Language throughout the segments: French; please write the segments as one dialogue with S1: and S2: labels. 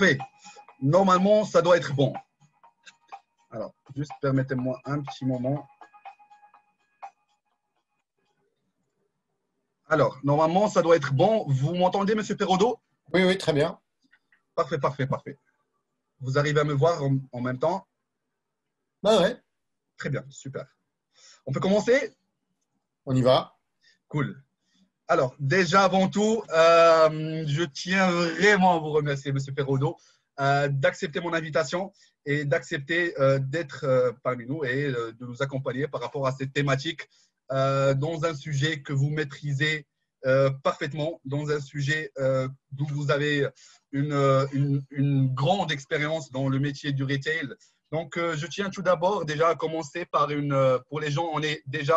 S1: Parfait. Normalement, ça doit être bon. Alors, juste permettez-moi un petit moment. Alors, normalement, ça doit être bon. Vous m'entendez, Monsieur Perrodo
S2: Oui, oui, très bien.
S1: Parfait, parfait, parfait. Vous arrivez à me voir en, même temps?
S2: Bah ouais.
S1: Très bien, super. On peut commencer?
S2: On y va.
S1: Cool. Alors, déjà avant tout, euh, je tiens vraiment à vous remercier, Monsieur Perrodo, euh, d'accepter mon invitation et d'accepter euh, d'être parmi nous et de nous accompagner par rapport à cette thématique dans un sujet que vous maîtrisez parfaitement, dans un sujet d'où vous avez une, une, grande expérience dans le métier du retail. Donc, je tiens tout d'abord déjà à commencer par une, pour les gens, on est déjà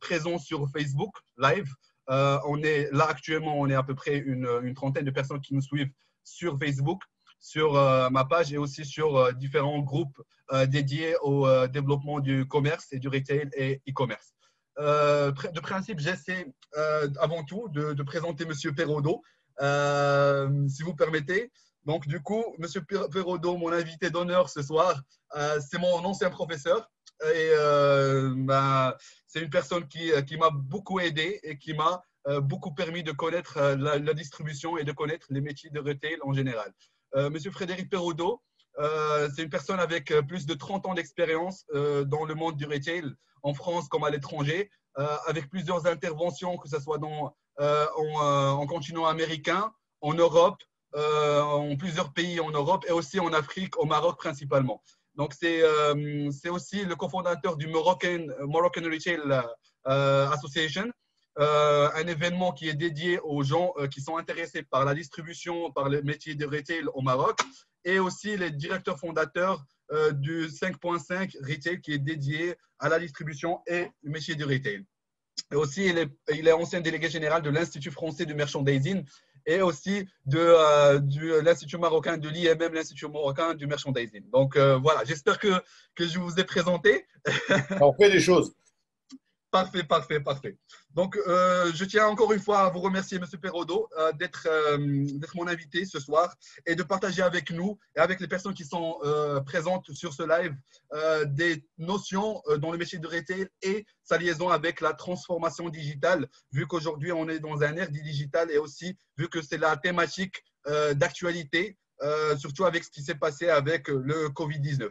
S1: présent sur Facebook Live. Euh, on est là actuellement, on est à peu près une, trentaine de personnes qui nous suivent sur Facebook, sur euh, ma page et aussi sur euh, différents groupes dédiés au développement du commerce et du retail et e-commerce. de principe, j'essaie avant tout de, présenter Monsieur Perrodo, si vous permettez. Donc, du coup, Monsieur Perrodo, mon invité d'honneur ce soir, c'est mon ancien professeur. Et c'est une personne qui, qui m'a beaucoup aidé et qui m'a euh, beaucoup permis de connaître euh, la, distribution et de connaître les métiers de retail en général. Euh, Monsieur Frédéric Perraudot, c'est une personne avec plus de 30 ans d'expérience dans le monde du retail, en France comme à l'étranger, avec plusieurs interventions, que ce soit dans, en, continent américain, en Europe, en plusieurs pays en Europe et aussi en Afrique, au Maroc principalement. Donc, c'est aussi le cofondateur du Moroccan, Moroccan Retail Association, euh, un événement qui est dédié aux gens euh, qui sont intéressés par la distribution, par le métier de retail au Maroc, et aussi les directeurs fondateurs euh, du 5.5 Retail qui est dédié à la distribution et le métier du retail. Et aussi, il est, il est ancien délégué général de l'Institut français du merchandising et aussi de, de l'Institut marocain de l'IMM, l'Institut marocain du merchandising. Donc voilà, j'espère que, que je vous ai présenté.
S2: On fait des choses.
S1: Parfait, parfait, parfait. Donc, euh, je tiens encore une fois à vous remercier, Monsieur Perrodo, euh, euh, d'être mon invité ce soir et de partager avec nous et avec les personnes qui sont présentes sur ce live des notions dans le métier de retail et sa liaison avec la transformation digitale, vu qu'aujourd'hui on est dans un ère digital et aussi vu que c'est la thématique d'actualité, surtout avec ce qui s'est passé avec le Covid-19.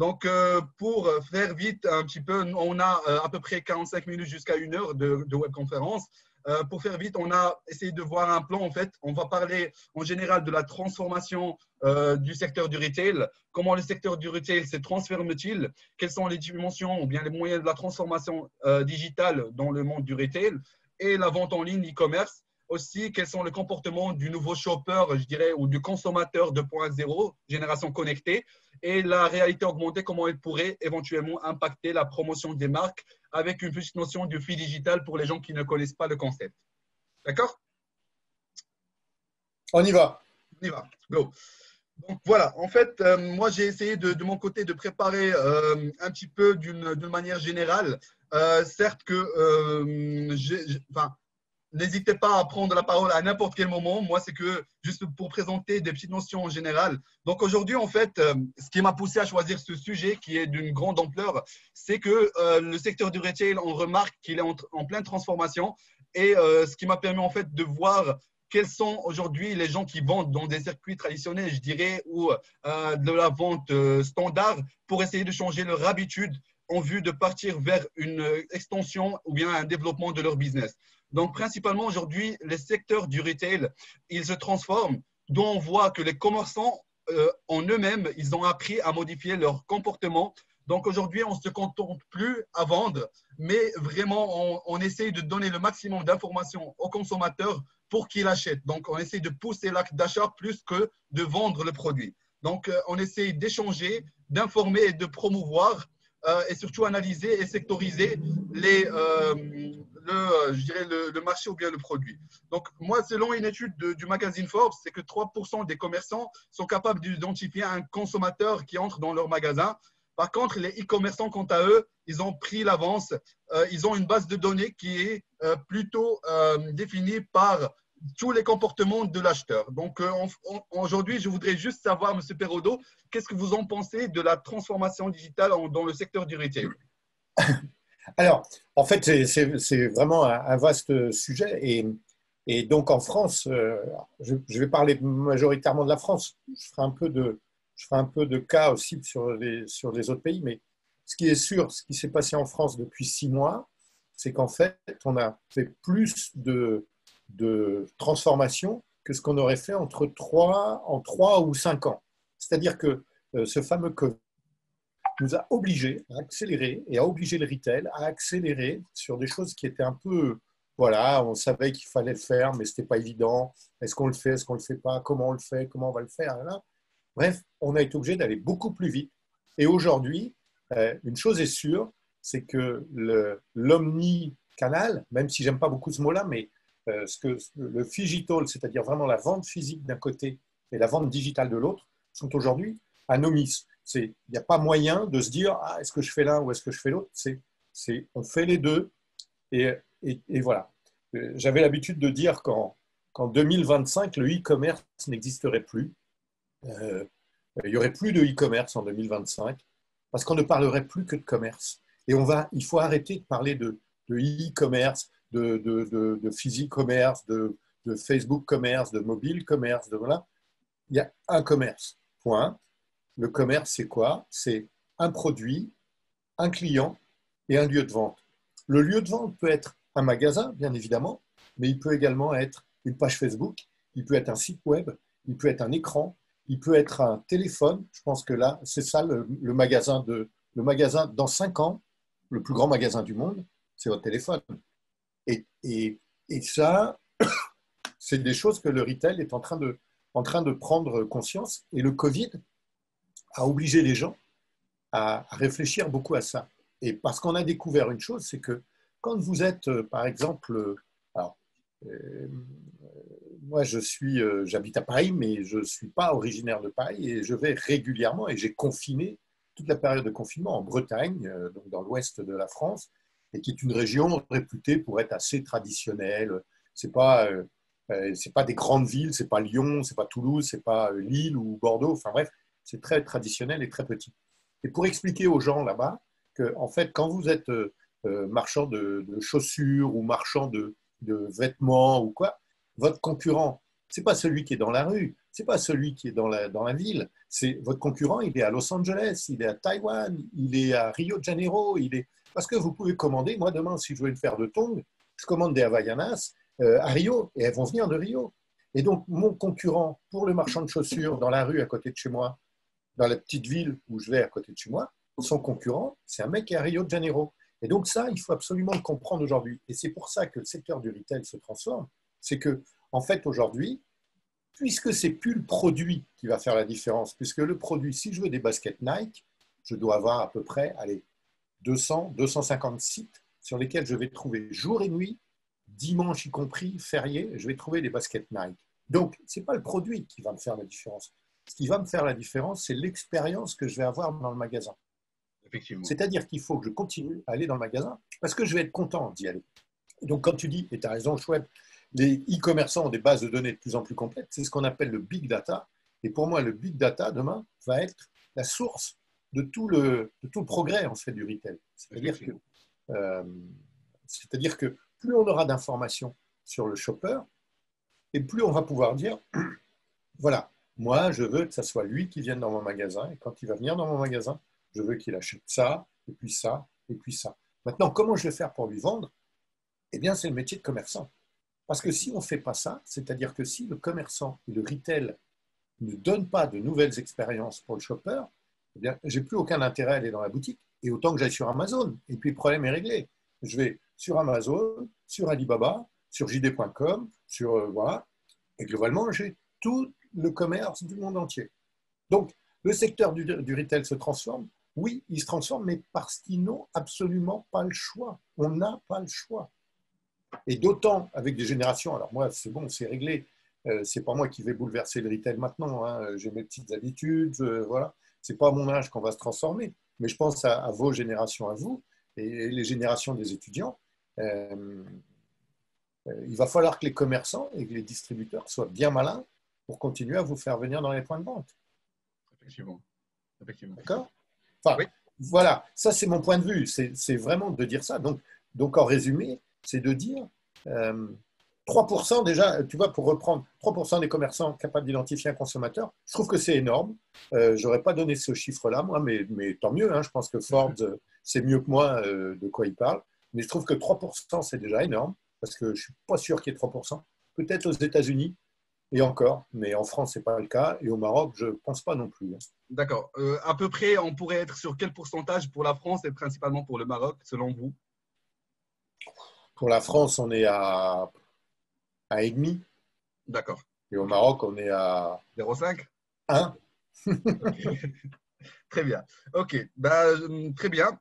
S1: Donc, euh, pour faire vite un petit peu, on a euh, à peu près 45 minutes jusqu'à une heure de, webconférence. Euh, pour faire vite, on a essayé de voir un plan. En fait, on va parler en général de la transformation du secteur du retail. Comment le secteur du retail se transforme-t-il? Quelles sont les dimensions ou bien les moyens de la transformation digitale dans le monde du retail? Et la vente en ligne, e-commerce aussi quels sont les comportements du nouveau shopper, je dirais, ou du consommateur 2.0, génération connectée, et la réalité augmentée, comment elle pourrait éventuellement impacter la promotion des marques avec une petite notion du fil digital pour les gens qui ne connaissent pas le concept. D'accord?
S2: On y va.
S1: On y va. Go. Donc voilà, en fait, euh, moi j'ai essayé de, mon côté de préparer euh, un petit peu d'une manière générale. Euh, certes que, enfin, N'hésitez pas à prendre la parole à n'importe quel moment. Moi, c'est que juste pour présenter des petites notions en général. Donc aujourd'hui, en fait, euh, ce qui m'a poussé à choisir ce sujet qui est d'une grande ampleur, c'est que euh, le secteur du retail, on remarque qu'il est en, pleine transformation. Et euh, ce qui m'a permis en fait de voir quels sont aujourd'hui les gens qui vendent dans des circuits traditionnels, je dirais, ou de la vente standard pour essayer de changer leur habitude en vue de partir vers une extension ou bien un développement de leur business. Donc, principalement aujourd'hui, les secteurs du retail, ils se transforment, dont on voit que les commerçants euh, en eux-mêmes, ils ont appris à modifier leur comportement. Donc, aujourd'hui, on ne se contente plus à vendre, mais vraiment, on, on essaye de donner le maximum d'informations aux consommateurs pour qu'ils achètent. Donc, on essaye de pousser l'acte d'achat plus que de vendre le produit. Donc, euh, on essaye d'échanger, d'informer et de promouvoir euh, et surtout analyser et sectoriser les, euh, le, je dirais le, marché ou bien le produit. Donc, moi, selon une étude du magazine Forbes, c'est que 3% des commerçants sont capables d'identifier un consommateur qui entre dans leur magasin. Par contre, les e-commerçants, quant à eux, ils ont pris l'avance. Euh, ils ont une base de données qui est plutôt définie par tous les comportements de l'acheteur. Donc euh, aujourd'hui, je voudrais juste savoir, Monsieur Perrodo, qu'est-ce que vous en pensez de la transformation digitale dans le secteur du retail?
S2: Alors, en fait, c'est vraiment un, vaste sujet. Et, donc, en France, euh, je, vais parler majoritairement de la France. Je ferai un peu de, je ferai un peu de cas aussi sur les, sur les autres pays. Mais ce qui est sûr, ce qui s'est passé en France depuis six mois, c'est qu'en fait, on a fait plus de, de transformation que ce qu'on aurait fait entre trois, en trois ou cinq ans. C'est-à-dire que euh, ce fameux Covid nous a obligés à accélérer et à obliger le retail à accélérer sur des choses qui étaient un peu, voilà, on savait qu'il fallait le faire, mais ce n'était pas évident. Est-ce qu'on le fait, est-ce qu'on ne le fait pas, comment on le fait, comment on va le faire? Bref, on a été obligé d'aller beaucoup plus vite. Et aujourd'hui, euh, une chose est sûre, c'est que l'omni-canal, même si j'aime pas beaucoup ce mot-là, mais ce que le digital, c'est-à-dire vraiment la vente physique d'un côté et la vente digitale de l'autre, sont aujourd'hui anomis. Il n'y a pas moyen de se dire ah, est-ce que je fais l'un ou est-ce que je fais l'autre? On fait les deux et, voilà. Euh, j'avais l'habitude de dire qu'en, qu'en 2025, le e-commerce n'existerait plus. Euh, il n'y aurait plus de e-commerce en 2025 parce qu'on ne parlerait plus que de commerce. Et on va, il faut arrêter de parler de e-commerce, de, de, de, physique commerce, de, Facebook commerce, de mobile commerce, de voilà. Il y a un commerce. Point. Le commerce, c'est quoi? C'est un produit, un client et un lieu de vente. Le lieu de vente peut être un magasin, bien évidemment, mais il peut également être une page Facebook, il peut être un site web, il peut être un écran, il peut être un téléphone. Je pense que là, c'est ça le, magasin de le magasin dans cinq ans, le plus grand magasin du monde, c'est votre téléphone. Et, ça, c'est des choses que le retail est en train, de, prendre conscience. Et le Covid a obligé les gens à, réfléchir beaucoup à ça. Et parce qu'on a découvert une chose, c'est que quand vous êtes, euh, par exemple, euh, euh, moi je suis, j'habite à Paris, mais je ne suis pas originaire de Paris et je vais régulièrement et j'ai confiné toute la période de confinement en Bretagne, donc dans l'ouest de la France, et qui est une région réputée pour être assez traditionnelle. C'est pas c'est pas des grandes villes, c'est pas Lyon, c'est pas Toulouse, c'est pas Lille ou Bordeaux. Enfin bref, c'est très traditionnel et très petit. Et pour expliquer aux gens là-bas que, en fait, quand vous êtes euh, euh, marchand de, chaussures ou marchand de, vêtements ou quoi, votre concurrent, c'est pas celui qui est dans la rue, c'est pas celui qui est dans la, dans la ville. C'est votre concurrent, il est à Los Angeles, il est à Taïwan, il est à Rio de Janeiro, il est parce que vous pouvez commander. Moi demain, si je veux une paire de tongs, je commande des Havaianas euh, à Rio et elles vont venir de Rio. Et donc mon concurrent pour le marchand de chaussures dans la rue à côté de chez moi, dans la petite ville où je vais à côté de chez moi, son concurrent, c'est un mec qui est à Rio de Janeiro. Et donc ça, il faut absolument le comprendre aujourd'hui. Et c'est pour ça que le secteur du retail se transforme. C'est que, en fait, aujourd'hui, puisque c'est plus le produit qui va faire la différence, puisque le produit, si je veux des baskets Nike, je dois avoir à peu près, allez, 200, 250 sites sur lesquels je vais trouver jour et nuit, dimanche y compris, férié, je vais trouver des baskets Nike. Donc, ce n'est pas le produit qui va me faire la différence. Ce qui va me faire la différence, c'est l'expérience que je vais avoir dans le magasin. C'est-à-dire qu'il faut que je continue à aller dans le magasin parce que je vais être content d'y aller. Donc, quand tu dis, et tu as raison, chouette, les e-commerçants ont des bases de données de plus en plus complètes, c'est ce qu'on appelle le big data. Et pour moi, le big data, demain, va être la source de tout le, de tout le progrès en fait, du retail. C'est-à-dire que, euh, c'est-à-dire que plus on aura d'informations sur le shopper, et plus on va pouvoir dire, voilà, moi, je veux que ce soit lui qui vienne dans mon magasin. Et quand il va venir dans mon magasin, je veux qu'il achète ça, et puis ça, et puis ça. Maintenant, comment je vais faire pour lui vendre? Eh bien, c'est le métier de commerçant. Parce que si on ne fait pas ça, c'est-à-dire que si le commerçant et le retail ne donnent pas de nouvelles expériences pour le shopper, eh bien, j'ai plus aucun intérêt à aller dans la boutique. Et autant que j'aille sur Amazon. Et puis, le problème est réglé. Je vais sur Amazon, sur Alibaba, sur JD.com, sur euh, voilà. Et globalement, j'ai tout le commerce du monde entier. Donc, le secteur du, retail se transforme. Oui, il se transforme, mais parce qu'ils n'ont absolument pas le choix. On n'a pas le choix. Et d'autant avec des générations, alors moi, c'est bon, c'est réglé. Euh, c'est pas moi qui vais bouleverser le retail maintenant. Hein. J'ai mes petites habitudes, euh, voilà. C'est pas à mon âge qu'on va se transformer, mais je pense à, vos générations, à vous, et, les générations des étudiants. Euh, euh, il va falloir que les commerçants et que les distributeurs soient bien malins pour continuer à vous faire venir dans les points de vente.
S1: Effectivement.
S2: D'accord? Enfin, Voilà, ça c'est mon point de vue. C'est vraiment de dire ça. Donc, donc en résumé, c'est de dire 3% déjà, tu vois, pour reprendre, 3% des commerçants capables d'identifier un consommateur, je trouve que c'est énorme. Euh, je n'aurais pas donné ce chiffre-là, moi, mais, mais, tant mieux. Hein. je pense que Forbes euh, sait mieux que moi euh, de quoi il parle. Mais je trouve que 3%, c'est déjà énorme, parce que je ne suis pas sûr qu'il y ait 3%. Peut-être aux États-Unis, et encore, mais en France, ce n'est pas le cas. Et au Maroc, je ne pense pas non plus. Hein.
S1: D'accord. à peu près, on pourrait être sur quel pourcentage pour la France et principalement pour le Maroc, selon vous?
S2: Pour la France, on est à et demi.
S1: D'accord.
S2: Et au Maroc, on est à
S1: 0,5
S2: 1.
S1: très bien. OK. Bah, très bien.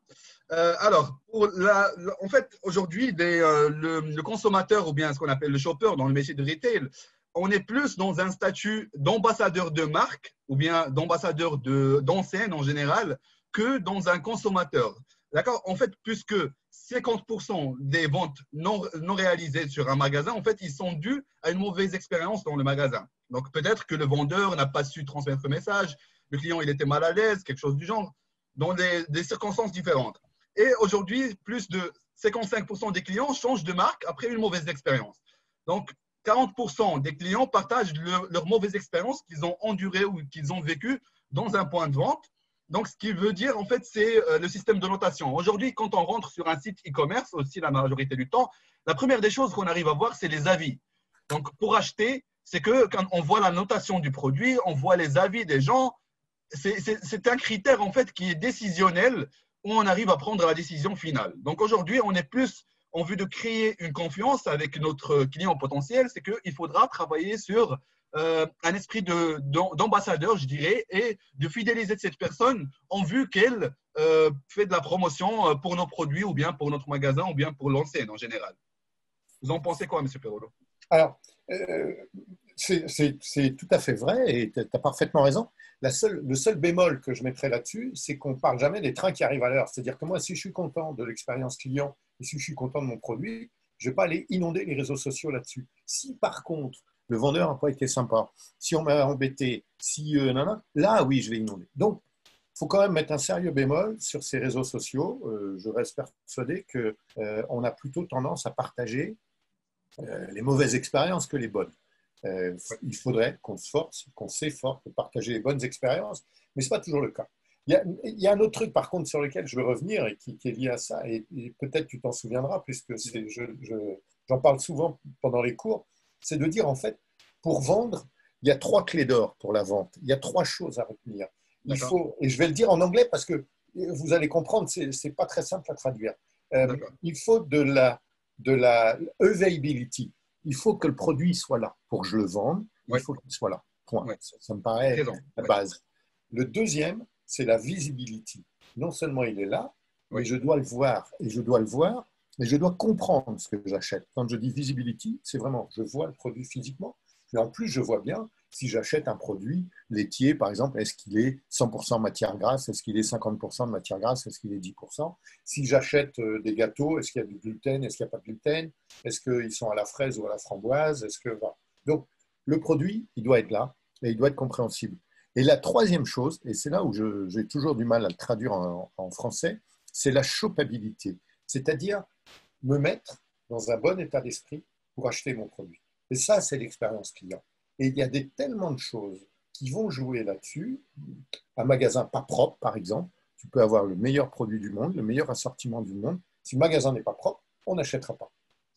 S1: Euh, alors, pour la, en fait, aujourd'hui, euh, le, le, consommateur ou bien ce qu'on appelle le shopper dans le métier de retail, on est plus dans un statut d'ambassadeur de marque ou bien d'ambassadeur d'enseigne en général que dans un consommateur. D'accord? En fait, puisque 50% des ventes non, réalisées sur un magasin, en fait, ils sont dus à une mauvaise expérience dans le magasin. Donc, peut-être que le vendeur n'a pas su transmettre le message, le client, il était mal à l'aise, quelque chose du genre, dans des, des circonstances différentes. Et aujourd'hui, plus de 55% des clients changent de marque après une mauvaise expérience. Donc, 40% des clients partagent leur mauvaise expérience qu'ils ont endurée ou qu'ils ont vécue dans un point de vente. Donc, ce qui veut dire, en fait, c'est euh, le système de notation. Aujourd'hui, quand on rentre sur un site e-commerce, aussi la majorité du temps, la première des choses qu'on arrive à voir, c'est les avis. Donc, pour acheter, c'est que quand on voit la notation du produit, on voit les avis des gens. C'est un critère, en fait, qui est décisionnel où on arrive à prendre la décision finale. Donc, aujourd'hui, on est plus en vue de créer une confiance avec notre client potentiel, c'est qu'il faudra travailler sur euh, un esprit d'ambassadeur, je dirais, et de fidéliser cette personne en vue qu'elle euh, fait de la promotion euh, pour nos produits ou bien pour notre magasin ou bien pour l'enseigne en général. Vous en pensez quoi, M. Perrolo
S2: Alors, c'est tout à fait vrai et tu as parfaitement raison. La seule, le seul bémol que je mettrais là-dessus, c'est qu'on ne parle jamais des trains qui arrivent à l'heure. C'est-à-dire que moi, si je suis content de l'expérience client et si je suis content de mon produit, je ne vais pas aller inonder les réseaux sociaux là-dessus. Si par contre, le vendeur n'a pas été sympa, si on m'a embêté, si euh, là, oui, je vais inonder. Donc, il faut quand même mettre un sérieux bémol sur ces réseaux sociaux. Euh, je reste persuadé qu'on euh, a plutôt tendance à partager les mauvaises expériences que les bonnes. il faudrait qu'on se force, qu'on s'efforce de partager les bonnes expériences, mais ce n'est pas toujours le cas. Il y, a, un autre truc, par contre, sur lequel je veux revenir et qui, est lié à ça, et, peut-être tu t'en souviendras, puisque j'en parle souvent pendant les cours c'est de dire en fait, pour vendre, il y a trois clés d'or pour la vente. Il y a trois choses à retenir. Il faut, et je vais le dire en anglais parce que vous allez comprendre, ce n'est pas très simple à traduire. Euh, il faut de la, de la availability. Il faut que le produit soit là pour que je le vende. Il faut qu'il soit là. Point. Ça, me paraît la base. Le deuxième, c'est la visibility. Non seulement il est là, mais je dois le voir. Et je dois le voir mais je dois comprendre ce que j'achète. Quand je dis visibility, c'est vraiment, je vois le produit physiquement, mais en plus, je vois bien si j'achète un produit laitier, par exemple, est-ce qu'il est 100% matière grasse, est-ce qu'il est 50% de matière grasse, est-ce qu'il est 10% Si j'achète euh, des gâteaux, est-ce qu'il y a du gluten, est-ce qu'il n'y a pas de gluten? Est-ce qu'ils sont à la fraise ou à la framboise? Est-ce que Donc, le produit, il doit être là et il doit être compréhensible. Et la troisième chose, et c'est là où j'ai toujours du mal à le traduire en, en français, c'est la chopabilité. C'est-à-dire me mettre dans un bon état d'esprit pour acheter mon produit. Et ça, c'est l'expérience client. Et il y a des, tellement de choses qui vont jouer là-dessus. Un magasin pas propre, par exemple, tu peux avoir le meilleur produit du monde, le meilleur assortiment du monde. Si le magasin n'est pas propre, on n'achètera pas.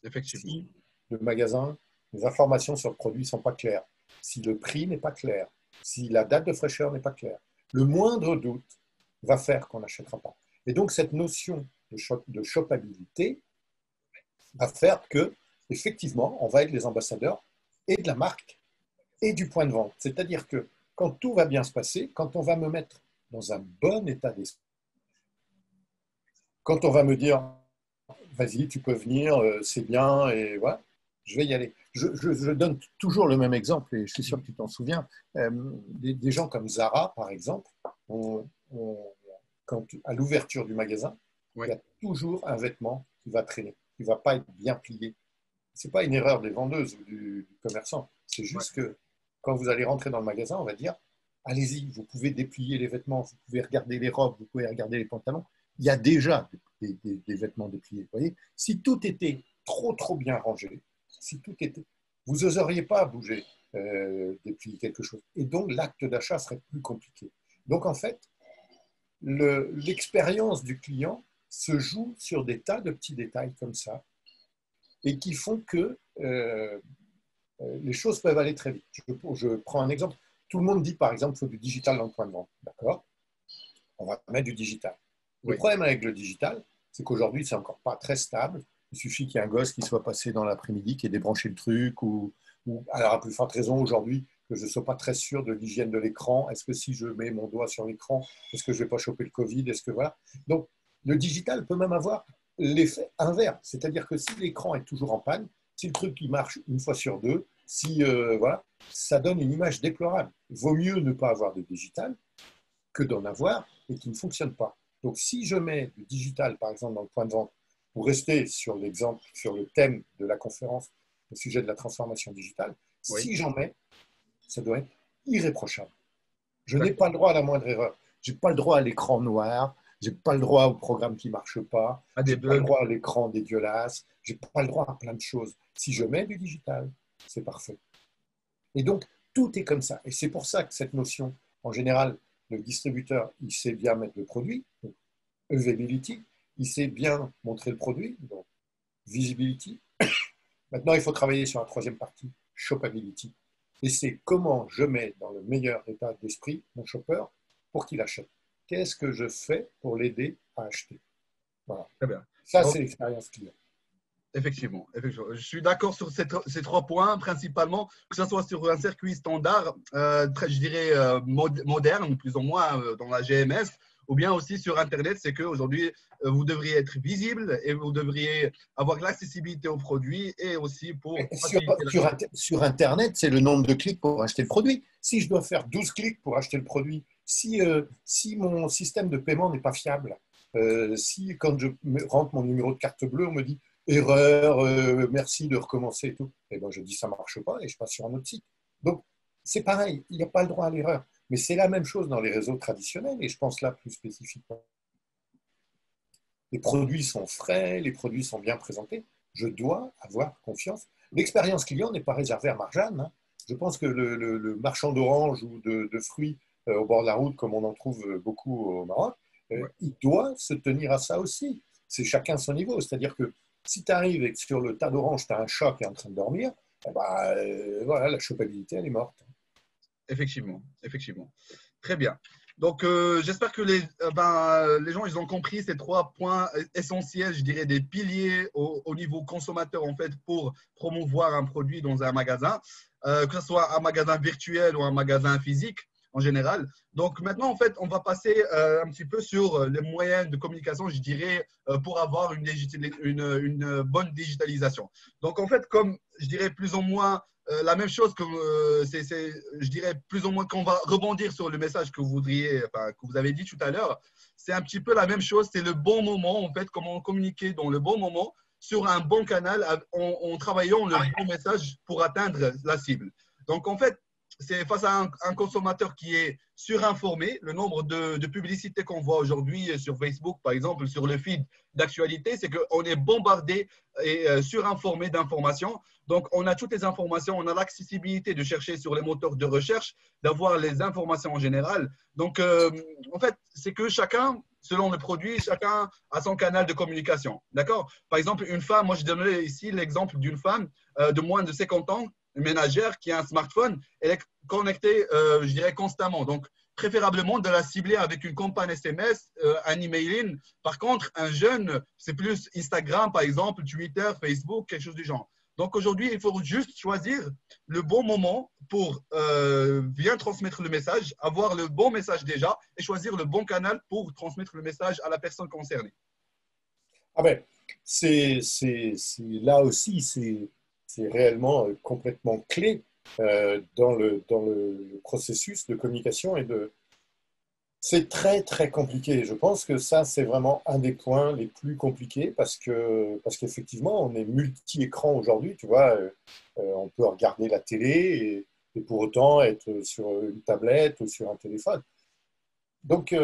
S1: Effectivement.
S2: Si le magasin, les informations sur le produit ne sont pas claires, si le prix n'est pas clair, si la date de fraîcheur n'est pas claire, le moindre doute va faire qu'on n'achètera pas. Et donc, cette notion de, shop, de shopabilité, va faire que, effectivement, on va être les ambassadeurs et de la marque et du point de vente. C'est-à-dire que quand tout va bien se passer, quand on va me mettre dans un bon état d'esprit, quand on va me dire, vas-y, tu peux venir, euh, c'est bien, et voilà, je vais y aller. Je, donne toujours le même exemple, et je suis sûr que tu t'en souviens. Euh, des, gens comme Zara, par exemple, quand, à l'ouverture du magasin, il y a toujours un vêtement qui va traîner ne va pas être bien plié. Ce n'est pas une erreur des vendeuses ou du, commerçant. C'est juste que quand vous allez rentrer dans le magasin, on va dire allez-y, vous pouvez déplier les vêtements, vous pouvez regarder les robes, vous pouvez regarder les pantalons. Il y a déjà des, vêtements dépliés. Vous voyez si tout était trop, trop bien rangé, si tout était. Vous n'oseriez pas bouger, euh, déplier quelque chose. Et donc, l'acte d'achat serait plus compliqué. Donc, en fait, l'expérience du client se joue sur des tas de petits détails comme ça et qui font que euh, euh, les choses peuvent aller très vite. Je, prends un exemple. Tout le monde dit, par exemple, qu'il faut du digital dans le point de vente. D'accord? On va mettre du digital. Le problème avec le digital, c'est qu'aujourd'hui, c'est encore pas très stable. Il suffit qu'il y ait un gosse qui soit passé dans l'après-midi, qui ait débranché le truc, ou, ou alors à plus forte raison aujourd'hui, que je ne sois pas très sûr de l'hygiène de l'écran. Est-ce que si je mets mon doigt sur l'écran, est-ce que je ne vais pas choper le Covid? Est-ce que voilà Donc, le digital peut même avoir l'effet inverse, c'est-à-dire que si l'écran est toujours en panne, si le truc qui marche une fois sur deux, si euh, voilà, ça donne une image déplorable. Il vaut mieux ne pas avoir de digital que d'en avoir et qui ne fonctionne pas. Donc, si je mets du digital, par exemple, dans le point de vente, pour rester sur l'exemple, sur le thème de la conférence au sujet de la transformation digitale, si j'en mets, ça doit être irréprochable. Je n'ai pas le droit à la moindre erreur. Je n'ai pas le droit à l'écran noir. Je n'ai pas le droit au programme qui ne marche pas. Je n'ai pas le droit à l'écran dégueulasse. Je n'ai pas le droit à plein de choses. Si je mets du digital, c'est parfait. Et donc, tout est comme ça. Et c'est pour ça que cette notion, en général, le distributeur, il sait bien mettre le produit, donc availability, il sait bien montrer le produit, donc visibility. Maintenant, il faut travailler sur la troisième partie, shopability. Et c'est comment je mets dans le meilleur état d'esprit mon shopper pour qu'il achète. Qu'est-ce que je fais pour l'aider à acheter? Voilà. Très bien. Ça, c'est l'expérience client.
S1: Effectivement, effectivement, je suis d'accord sur ces, trois points, principalement, que ce soit sur un circuit standard, euh, très, je dirais euh, moderne, plus ou moins euh, dans la GMS, ou bien aussi sur Internet, c'est qu'aujourd'hui, vous devriez être visible et vous devriez avoir l'accessibilité aux produits et aussi pour...
S2: Sur, sur, Internet, c'est le nombre de clics pour acheter le produit. Si je dois faire 12 clics pour acheter le produit, si, si mon système de paiement n'est pas fiable, si quand je rentre mon numéro de carte bleue, on me dit erreur, euh, merci de recommencer et tout. Et ben, je dis ça ne marche pas et je passe sur un autre site. Donc, c'est pareil, il n'y a pas le droit à l'erreur. Mais c'est la même chose dans les réseaux traditionnels et je pense là plus spécifiquement. Les produits sont frais, les produits sont bien présentés. Je dois avoir confiance. L'expérience client n'est pas réservée à Marjane. Hein. Je pense que le, marchand d'oranges ou de, fruits euh, au bord de la route, comme on en trouve beaucoup au Maroc, euh, il doit se tenir à ça aussi. C'est chacun son niveau. C'est-à-dire que si tu arrives et que sur le tas d'oranges, tu as un chat qui est en train de dormir, euh, voilà, la chopabilité, elle est morte.
S1: Effectivement, effectivement. Très bien. Donc, euh, j'espère que les, euh, ben, les gens ils ont compris ces trois points essentiels, je dirais des piliers au, niveau consommateur en fait pour promouvoir un produit dans un magasin, que ce soit un magasin virtuel ou un magasin physique en général. Donc maintenant, en fait, on va passer euh, un petit peu sur euh, les moyens de communication, je dirais, euh, pour avoir une, une, une, bonne digitalisation. Donc en fait, comme je dirais plus ou moins la même chose que c'est, je dirais plus ou moins qu'on va rebondir sur le message que vous voudriez, enfin, que vous avez dit tout à l'heure. C'est un petit peu la même chose. C'est le bon moment, en fait, comment communiquer dans le bon moment sur un bon canal en, en travaillant le bon message pour atteindre la cible. Donc en fait, c'est face à un, consommateur qui est surinformé. Le nombre de, publicités qu'on voit aujourd'hui sur Facebook, par exemple, sur le feed d'actualité, c'est qu'on est bombardé et euh, surinformé d'informations. Donc, on a toutes les informations, on a l'accessibilité de chercher sur les moteurs de recherche, d'avoir les informations en général. Donc, euh, en fait, c'est que chacun, selon le produit, chacun a son canal de communication. D'accord? Par exemple, une femme, moi je donnerai ici l'exemple d'une femme euh, de moins de 50 ans ménagère qui a un smartphone, elle est connectée, euh, je dirais, constamment. Donc, préférablement de la cibler avec une campagne SMS, euh, un emailing. Par contre, un jeune, c'est plus Instagram, par exemple, Twitter, Facebook, quelque chose du genre. Donc aujourd'hui, il faut juste choisir le bon moment pour euh, bien transmettre le message, avoir le bon message déjà et choisir le bon canal pour transmettre le message à la personne concernée.
S2: Ah ben, c'est là aussi, c'est c'est réellement euh, complètement clé euh, dans, le, dans le, processus de communication et de, C'est très très compliqué. Je pense que ça, c'est vraiment un des points les plus compliqués parce que parce qu'effectivement, on est multi-écran aujourd'hui. Tu vois, euh, on peut regarder la télé et, pour autant être sur une tablette ou sur un téléphone. Donc,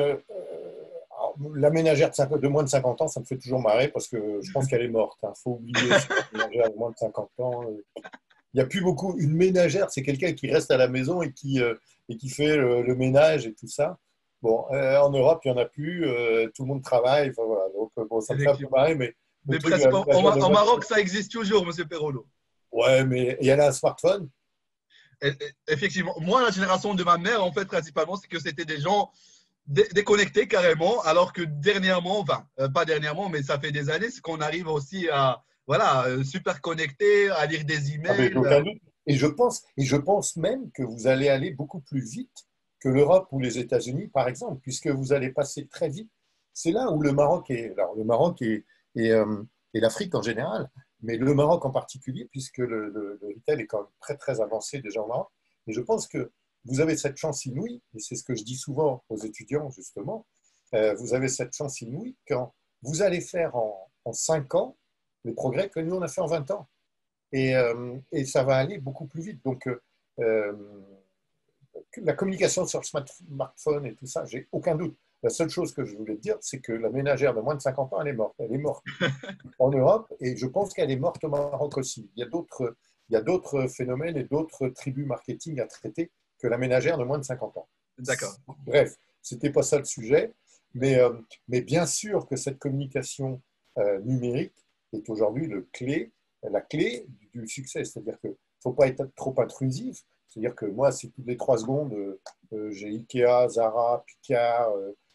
S2: la ménagère de, de, moins de 50 ans, ça me fait toujours marrer parce que je pense qu'elle est morte. Il hein. faut oublier cette ménagère de moins de 50 ans. Il n'y a plus beaucoup. Une ménagère, c'est quelqu'un qui reste à la maison et qui, et qui fait le ménage et tout ça. Bon, euh, en Europe, il n'y en a plus, euh, tout le monde travaille, enfin, voilà. donc euh, bon, ça me fait un peu marrer, mais.
S1: en, Maroc, ça existe toujours, M. Perrolo.
S2: Ouais, mais il y en a un smartphone?
S1: Effectivement, moi, la génération de ma mère, en fait, principalement, c'est que c'était des gens déconnectés carrément, alors que dernièrement, enfin, pas dernièrement, mais ça fait des années, c'est qu'on arrive aussi à, voilà, super connecté, à lire des ah, emails.
S2: et je pense, et je pense même que vous allez aller beaucoup plus vite que l'Europe ou les États-Unis, par exemple, puisque vous allez passer très vite. C'est là où le Maroc est, alors le Maroc et, euh, et, l'Afrique en général, mais le Maroc en particulier, puisque le, le, retail est quand même très très avancé déjà au Maroc. Et je pense que vous avez cette chance inouïe, et c'est ce que je dis souvent aux étudiants justement, euh, vous avez cette chance inouïe quand vous allez faire en, en 5 ans les progrès que nous on a fait en 20 ans. Et, euh, et ça va aller beaucoup plus vite. Donc, la communication sur le smartphone et tout ça, j'ai aucun doute. La seule chose que je voulais te dire, c'est que la ménagère de moins de 50 ans, elle est morte. Elle est morte en Europe et je pense qu'elle est morte au Maroc aussi. Il y a d'autres phénomènes et d'autres tribus marketing à traiter que la ménagère de moins de 50 ans.
S1: D'accord.
S2: Bref, c'était pas ça le sujet, mais, euh, mais bien sûr que cette communication euh, numérique est aujourd'hui le clé, la clé du succès. C'est-à-dire qu'il ne faut pas être trop intrusif. C'est-à-dire que moi, si toutes les trois secondes, euh, euh, j'ai Ikea, Zara, Picard,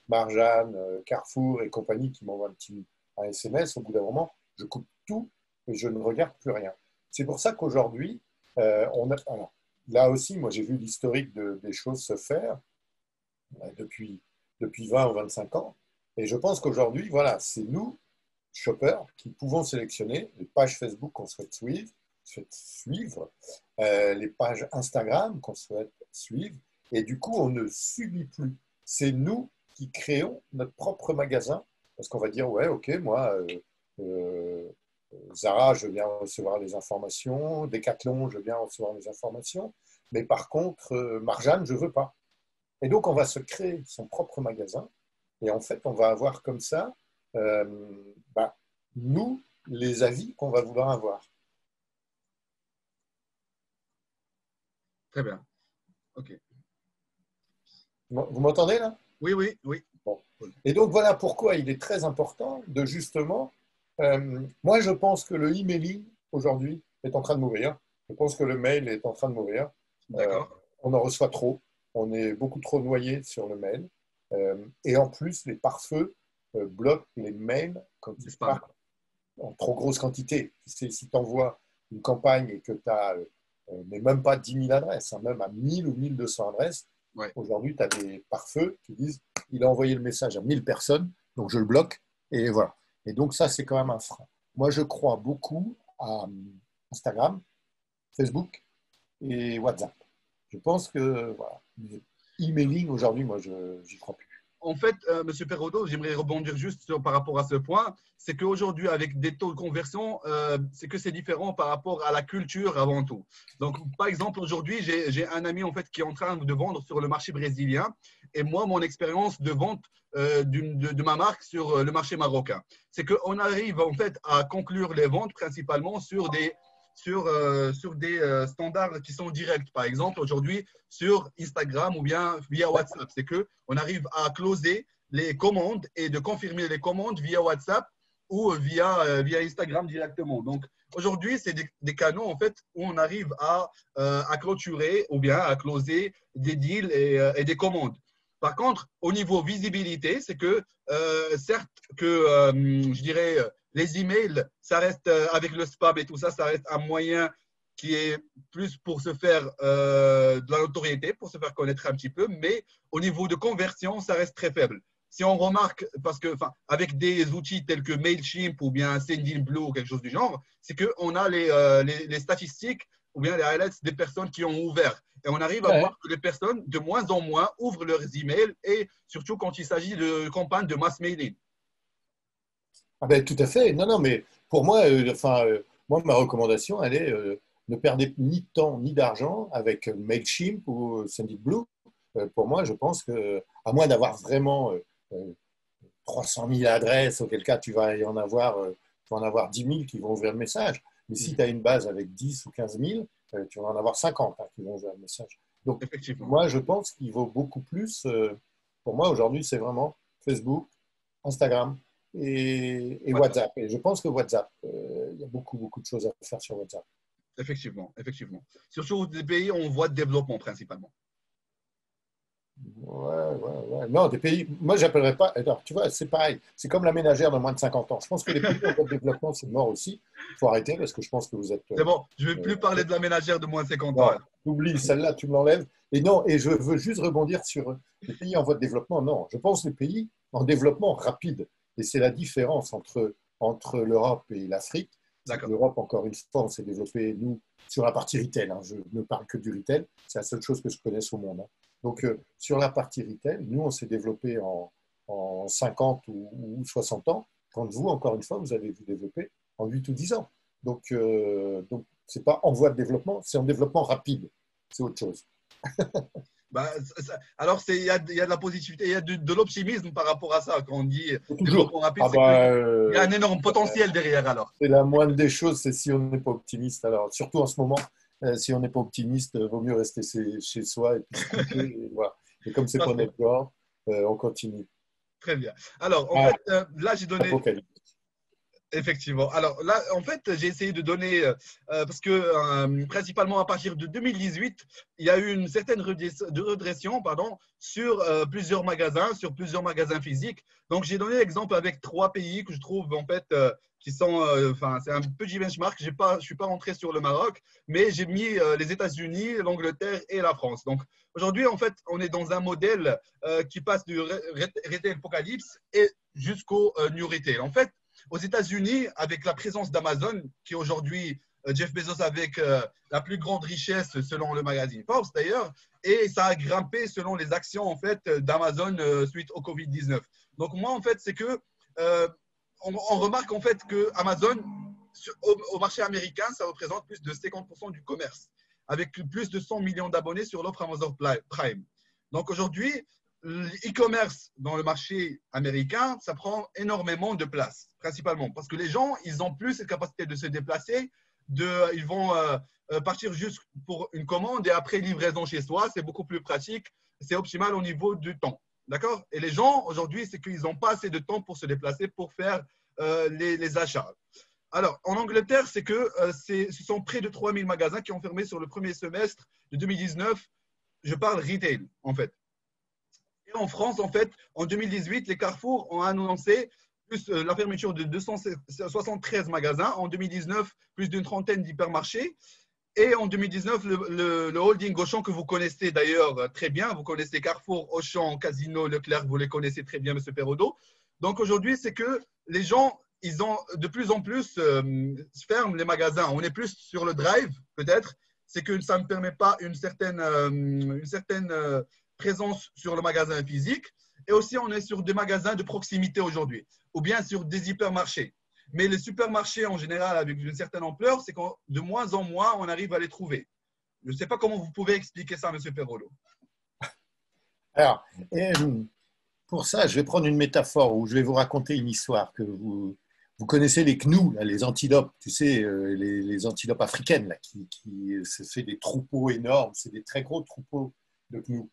S2: Marjane, Carrefour et compagnie qui m'envoient un petit un SMS, au bout d'un moment, je coupe tout et je ne regarde plus rien. C'est pour ça qu'aujourd'hui, on a, là aussi, moi j'ai vu l'historique des choses se faire depuis, depuis 20 ou 25 ans. Et je pense qu'aujourd'hui, voilà, c'est nous, shoppers, qui pouvons sélectionner les pages Facebook qu'on souhaite suivre, euh, les pages Instagram qu'on souhaite suivre, et du coup, on ne subit plus. C'est nous qui créons notre propre magasin, parce qu'on va dire, ouais, ok, moi, euh, euh, Zara, je viens recevoir les informations, Decathlon, je viens recevoir les informations, mais par contre, Marjane, je ne veux pas. Et donc, on va se créer son propre magasin, et en fait, on va avoir comme ça, bah, nous, les avis qu'on va vouloir avoir.
S1: Très bien. OK.
S2: Vous m'entendez là?
S1: Oui, oui, oui.
S2: Et donc voilà pourquoi il est très important de justement. Euh, moi, je pense que le emailing aujourd'hui est en train de mourir. Je pense que le mail est en train de mourir.
S1: Euh,
S2: on en reçoit trop. On est beaucoup trop noyé sur le mail. Euh, et en plus, les pare-feux bloquent les mails quand ils partent en trop grosse quantité. Si tu envoies une campagne et que tu as mais même pas 10 000 adresses, hein, même à 1000 ou 1200 adresses. Aujourd'hui, tu as des pare-feux qui disent il a envoyé le message à 1000 personnes, donc je le bloque. Et voilà. Et donc, ça, c'est quand même un frein. Moi, je crois beaucoup à Instagram, Facebook et WhatsApp. Je pense que, voilà, emailing aujourd'hui, moi, je n'y crois plus
S1: en fait, euh, Monsieur j'aimerais rebondir juste par rapport à ce point. C'est qu'aujourd'hui, avec des taux de conversion, euh, c'est que c'est différent par rapport à la culture avant tout. Donc, par exemple, aujourd'hui, j'ai un ami en fait qui est en train de vendre sur le marché brésilien. Et moi, mon expérience de vente euh, de, ma marque sur le marché marocain, c'est qu'on arrive en fait à conclure les ventes principalement sur des sur, euh, sur des euh, standards qui sont directs. Par exemple, aujourd'hui, sur Instagram ou bien via WhatsApp, c'est qu'on arrive à closer les commandes et de confirmer les commandes via WhatsApp ou via, euh, via Instagram directement. Donc, aujourd'hui, c'est des, canaux en fait, où on arrive à, à clôturer ou bien à closer des deals et, et des commandes. Par contre, au niveau visibilité, c'est que certes que je dirais les emails, ça reste euh, avec le spam et tout ça, ça reste un moyen qui est plus pour se faire euh, de la notoriété, pour se faire connaître un petit peu, mais au niveau de conversion, ça reste très faible. Si on remarque, parce que, avec des outils tels que Mailchimp ou bien Sendinblue ou quelque chose du genre, c'est qu'on a les, euh, les, les, statistiques ou bien les highlights des personnes qui ont ouvert. Et on arrive à
S2: Ouais.
S1: voir que les personnes, de moins en moins, ouvrent leurs emails et surtout quand il s'agit de campagnes de mass mailing.
S2: Ah ben, tout à fait. Non, non, mais pour moi, euh, enfin, euh, moi, ma recommandation, elle est euh, ne perdez ni de temps ni d'argent avec Mailchimp ou Sendinblue. Euh, pour moi, je pense que, à moins d'avoir vraiment euh, euh, 300 000 adresses, auquel cas tu vas y en avoir, tu vas en avoir 10 000 qui vont ouvrir le message. Mais si tu as une base avec 10 ou 15 000, euh, tu vas en avoir 50 hein, qui vont ouvrir le message.
S1: Effectivement.
S2: Moi, je pense qu'il vaut beaucoup plus. pour moi, aujourd'hui, c'est vraiment Facebook, Instagram et, et WhatsApp. Et je pense que WhatsApp, euh, il y a beaucoup, beaucoup de choses à faire sur WhatsApp.
S1: Effectivement, effectivement. Surtout des pays en voie de développement principalement.
S2: Ouais, ouais, ouais. Non, des pays. Moi, j'appellerais pas. Alors, tu vois, c'est pareil. C'est comme la ménagère de moins de 50 ans. Je pense que les pays en voie de développement, c'est mort aussi. Il faut arrêter parce que je pense que vous êtes.
S1: C'est bon, je ne vais plus parler de la ménagère de moins de 50 ans.
S2: Oublie, celle-là, tu me l'enlèves. Et non, et je veux juste rebondir sur les pays en voie de développement. Non, je pense les pays en développement rapide. Et c'est la différence entre, entre l'Europe et l'Afrique. L'Europe, encore une fois, on s'est développé, nous, sur la partie retail. hein. Je ne parle que du retail. C'est la seule chose que je connaisse au monde. hein. Donc, euh, sur la partie retail, nous, on s'est développé en, en 50 ou, ou 60 ans, quand vous, encore une fois, vous avez vous développé en 8 ou 10 ans. Donc, euh, donc c'est pas en voie de développement, c'est en développement rapide. C'est autre chose.
S1: Bah, ça- alors, il y a, il y a de la positivité, il y a de, de l'optimisme par rapport à ça. Quand on dit
S2: Toujours.
S1: développement rapide,
S2: Ah bah, euh,
S1: y a un énorme potentiel derrière alors.
S2: c'est la moindre des choses, c'est si on n'est pas optimiste. Alors, surtout en ce moment, euh, si on n'est pas optimiste, euh, vaut mieux rester chez, soi et puis se coucher. et, voilà. et comme c'est pas notre euh, on continue.
S1: Très bien. Alors, en
S2: Ah.
S1: fait, là, j'ai donné. Effectivement. Alors là, en fait, j'ai essayé de donner, euh, euh, parce que euh, principalement à partir de 2018, il y a eu une certaine redression pardon, sur plusieurs magasins, sur plusieurs magasins physiques. Donc j'ai donné l'exemple avec trois pays que je trouve en fait qui sont, enfin, c'est un petit benchmark. J'ai pas, je suis pas rentré sur le Maroc, mais j'ai mis les États-Unis, l'Angleterre et la France. Donc aujourd'hui, en fait, on est dans un modèle qui passe du re- re- retail apocalypse et jusqu'au new retail. En fait aux États-Unis, avec la présence d'Amazon, qui aujourd'hui euh, Jeff Bezos avec euh, la plus grande richesse selon le magazine Forbes d'ailleurs, et ça a grimpé selon les actions en fait d'Amazon euh, suite au Covid-19. Donc moi en fait c'est que on, remarque en fait que Amazon au marché américain ça représente plus de 50% du commerce, avec plus de 100 millions d'abonnés sur l'offre Amazon Prime. Donc aujourd'hui l'e-commerce dans le marché américain, ça prend énormément de place, principalement parce que les gens, ils ont plus cette capacité de se déplacer, ils vont euh, euh, partir juste pour une commande et après livraison chez soi, c'est beaucoup plus pratique, c'est optimal au niveau du temps. D'accord? Et les gens, aujourd'hui, c'est qu'ils n'ont pas assez de temps pour se déplacer, pour faire euh, les, achats. Alors, en Angleterre, c'est que euh, ce sont près de 3000 magasins qui ont fermé sur le premier semestre de 2019. Je parle retail, en fait. En France, en fait, en 2018, les Carrefour ont annoncé plus euh, la fermeture de 273 magasins. En 2019, plus d'une trentaine d'hypermarchés. Et en 2019, le, holding Auchan que vous connaissez d'ailleurs euh, très bien, vous connaissez Carrefour, Auchan, Casino, Leclerc, vous les connaissez très bien, Monsieur Perraudot. Donc aujourd'hui, c'est que les gens, ils ont de plus en plus euh, ferment les magasins. On est plus sur le drive, peut-être. C'est que ça ne permet pas une certaine, euh, une certaine présence sur le magasin physique. Et aussi, on est sur des magasins de proximité aujourd'hui, ou bien sur des hypermarchés. Mais les supermarchés, en général, avec une certaine ampleur, c'est que de moins en moins, on arrive à les trouver. Je ne sais pas comment vous pouvez expliquer ça, Monsieur Perrolo.
S2: Alors, euh, pour ça, je vais prendre une métaphore où je vais vous raconter une histoire que vous, vous connaissez les gnous, les antilopes, tu sais, euh, les, antilopes africaines, là, qui, qui fait des troupeaux énormes, c'est des très gros troupeaux de gnous.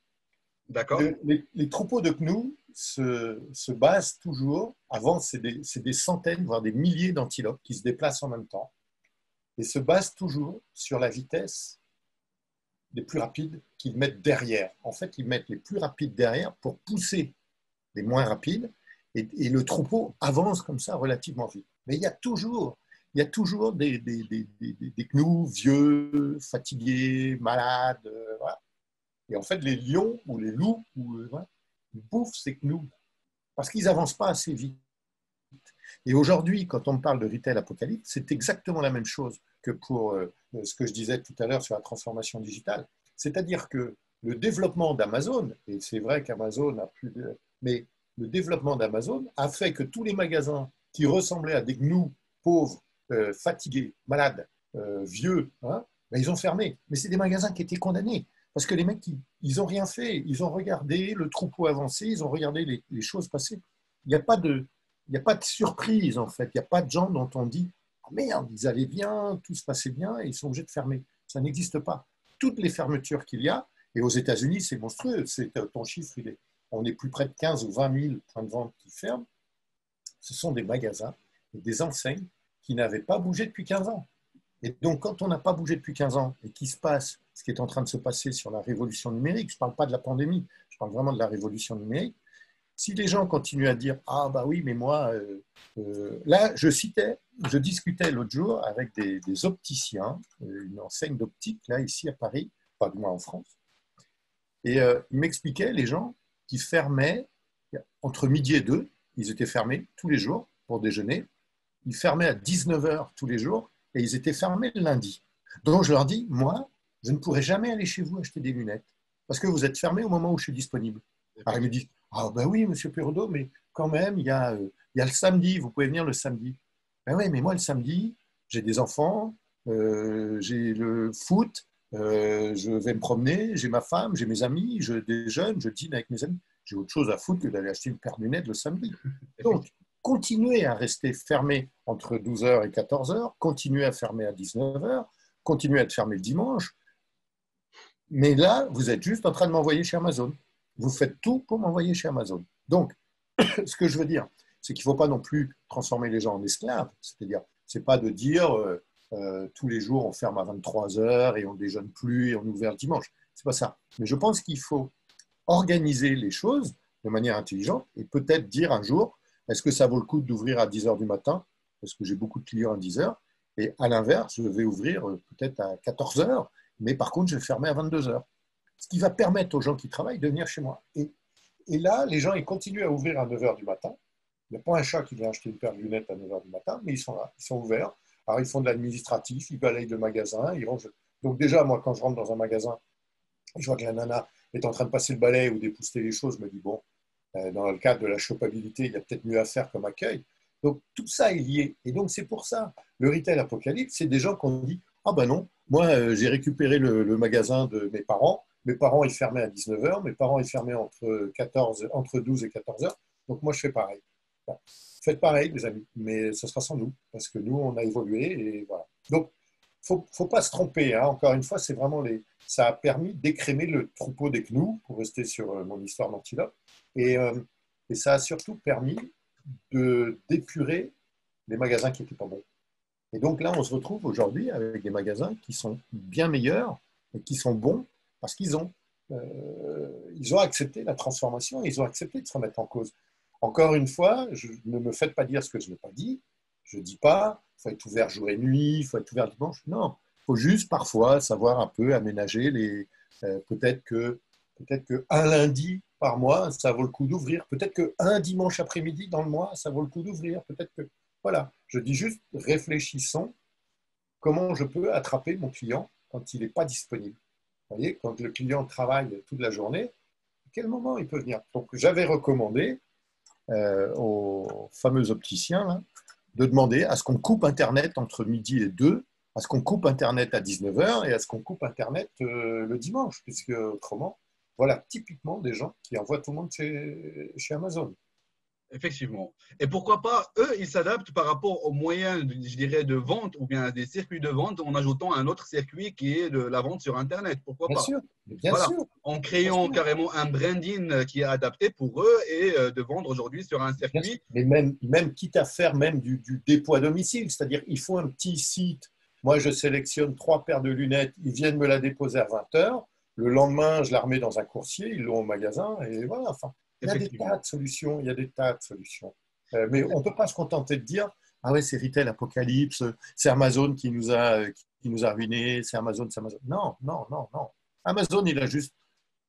S2: Les, troupeaux de gnous se, se basent toujours, avant c'est des, centaines, voire des milliers d'antilopes qui se déplacent en même temps, et se basent toujours sur la vitesse des plus rapides qu'ils mettent derrière. En fait, ils mettent les plus rapides derrière pour pousser les moins rapides, et, le troupeau avance comme ça relativement vite. Mais il y a toujours, des, des, des, gnous vieux, fatigués, malades, euh. Et en fait, les lions ou les loups ou, euh, ils bouffent ces gnous parce qu'ils n'avancent pas assez vite. Et aujourd'hui, quand on parle de retail apocalypse, c'est exactement la même chose que pour euh, ce que je disais tout à l'heure sur la transformation digitale. C'est-à-dire que le développement d'Amazon, et c'est vrai qu'Amazon a plus de... Mais le développement d'Amazon a fait que tous les magasins qui ressemblaient à des gnous pauvres, euh, fatigués, malades, euh, vieux, hein, ben, ils ont fermé. Mais c'est des magasins qui étaient condamnés. Parce que les mecs, ils n'ont rien fait. Ils ont regardé le troupeau avancer, ils ont regardé les, choses passer. Il n'y a, pas de, a pas de surprise, en fait. Il n'y a pas de gens dont on dit ah, merde, ils allaient bien, tout se passait bien, et ils sont obligés de fermer. Ça n'existe pas. Toutes les fermetures qu'il y a, et aux États-Unis, c'est monstrueux. C'est, euh, ton chiffre, il est, on est plus près de 15 ou 20 000 points de vente qui ferment. Ce sont des magasins et des enseignes qui n'avaient pas bougé depuis 15 ans. Et donc, quand on n'a pas bougé depuis 15 ans et qu'il se passe ce qui est en train de se passer sur la révolution numérique, je ne parle pas de la pandémie, je parle vraiment de la révolution numérique, si les gens continuent à dire Ah, bah oui, mais moi, euh, euh, là, je citais, je discutais l'autre jour avec des, opticiens, euh, une enseigne d'optique, là, ici à Paris, pas du moins en France, et ils m'expliquaient, les gens, qui fermaient entre midi et deux, ils étaient fermés tous les jours pour déjeuner, ils fermaient à 19h tous les jours et ils étaient fermés le lundi. Donc je leur dis, moi, je ne pourrai jamais aller chez vous acheter des lunettes parce que vous êtes fermés au moment où je suis disponible. Alors ils me disent, ah ben oui, monsieur Perraudot, mais quand même, il y, a, euh, il y a le samedi, vous pouvez venir le samedi. Ben oui, mais moi, le samedi, j'ai des enfants, euh, j'ai le foot, euh, je vais me promener, j'ai ma femme, j'ai mes amis, je déjeune, je dîne avec mes amis. J'ai autre chose à foutre que d'aller acheter une paire de lunettes le samedi. Donc, continuez à rester fermé entre 12h et 14h, continuez à fermer à 19h, continuez à être fermé le dimanche. Mais là, vous êtes juste en train de m'envoyer chez Amazon. Vous faites tout pour m'envoyer chez Amazon. Donc, ce que je veux dire, c'est qu'il ne faut pas non plus transformer les gens en esclaves. C'est-à-dire, ce n'est pas de dire euh, euh, tous les jours on ferme à 23h et on ne déjeune plus et on ouvre le dimanche. Ce n'est pas ça. Mais je pense qu'il faut organiser les choses de manière intelligente et peut-être dire un jour, est-ce que ça vaut le coup d'ouvrir à 10 h du matin? Parce que j'ai beaucoup de clients à 10 h. Et à l'inverse, je vais ouvrir euh, peut-être à 14 h, mais par contre, je vais fermer à 22 h. Ce qui va permettre aux gens qui travaillent de venir chez moi. Et, là, les gens, ils continuent à ouvrir à 9 h du matin. Il n'y a pas un chat qui vient acheter une paire de lunettes à 9 h du matin, mais ils sont là, ils sont ouverts. Alors, ils font de l'administratif, ils balayent le magasin, ils rangent. Donc, déjà, moi, quand je rentre dans un magasin, je vois que la nana est en train de passer le balai ou d'épousseter les choses, je me dis, bon, dans le cadre de la chopabilité, il y a peut-être mieux à faire comme accueil. Donc tout ça est lié. Et donc c'est pour ça, le retail apocalypse, c'est des gens qui ont dit, ah ben non, moi euh, j'ai récupéré le, magasin de mes parents, mes parents ils fermaient à 19h, mes parents ils fermaient entre, 14, entre 12 et 14h, donc moi je fais pareil. Faites pareil les amis, mais ce sera sans nous, parce que nous on a évolué et voilà. Donc faut pas se tromper, hein. encore une fois, c'est vraiment les, ça a permis d'écrémer le troupeau des gnous, pour rester sur euh, mon histoire d'antilope, et, euh, et, ça a surtout permis d'épurer les magasins qui n'étaient pas bons. Et donc là, on se retrouve aujourd'hui avec des magasins qui sont bien meilleurs et qui sont bons parce qu'ils ont, euh, ont accepté la transformation, ils ont accepté de se remettre en cause. Encore une fois, ne me faites pas dire ce que je n'ai pas dit. Je ne dis pas, il faut être ouvert jour et nuit, il faut être ouvert dimanche. Non, faut juste parfois savoir un peu aménager les. Euh, peut-être que peut-être que un lundi par mois, ça vaut le coup d'ouvrir. Peut-être que un dimanche après-midi dans le mois, ça vaut le coup d'ouvrir. Peut-être que voilà. Je dis juste réfléchissons. Comment je peux attraper mon client quand il n'est pas disponible Vous voyez, quand le client travaille toute la journée, à quel moment il peut venir? Donc j'avais recommandé euh, aux fameux opticiens de demander à ce qu'on coupe Internet entre midi et 2 à ce qu'on coupe Internet à 19h et à ce qu'on coupe Internet euh, le dimanche, puisque autrement, voilà typiquement des gens qui envoient tout le monde chez, chez Amazon.
S1: Effectivement. Et pourquoi pas, eux, ils s'adaptent par rapport aux moyens, je dirais, de vente ou bien des circuits de vente en ajoutant un autre circuit qui est de la vente sur Internet. Pourquoi
S2: bien
S1: pas?
S2: sûr, bien sûr.
S1: En créant carrément un branding qui est adapté pour eux et euh, de vendre aujourd'hui sur un circuit.
S2: Mais même, même quitte à faire même du, du dépôt à domicile, c'est-à-dire il faut un petit site moi, je sélectionne trois paires de lunettes, ils viennent me la déposer à 20h. Le lendemain, je la remets dans un coursier, ils l'ont au magasin, et voilà. Enfin, il y a des tas de solutions, il y a des tas de solutions. Euh, mais on ne peut pas se contenter de dire Ah ouais, c'est Retail Apocalypse, c'est Amazon qui nous a, qui nous a ruinés, c'est Amazon, c'est Amazon. Non, non, non, non. Amazon, il a juste.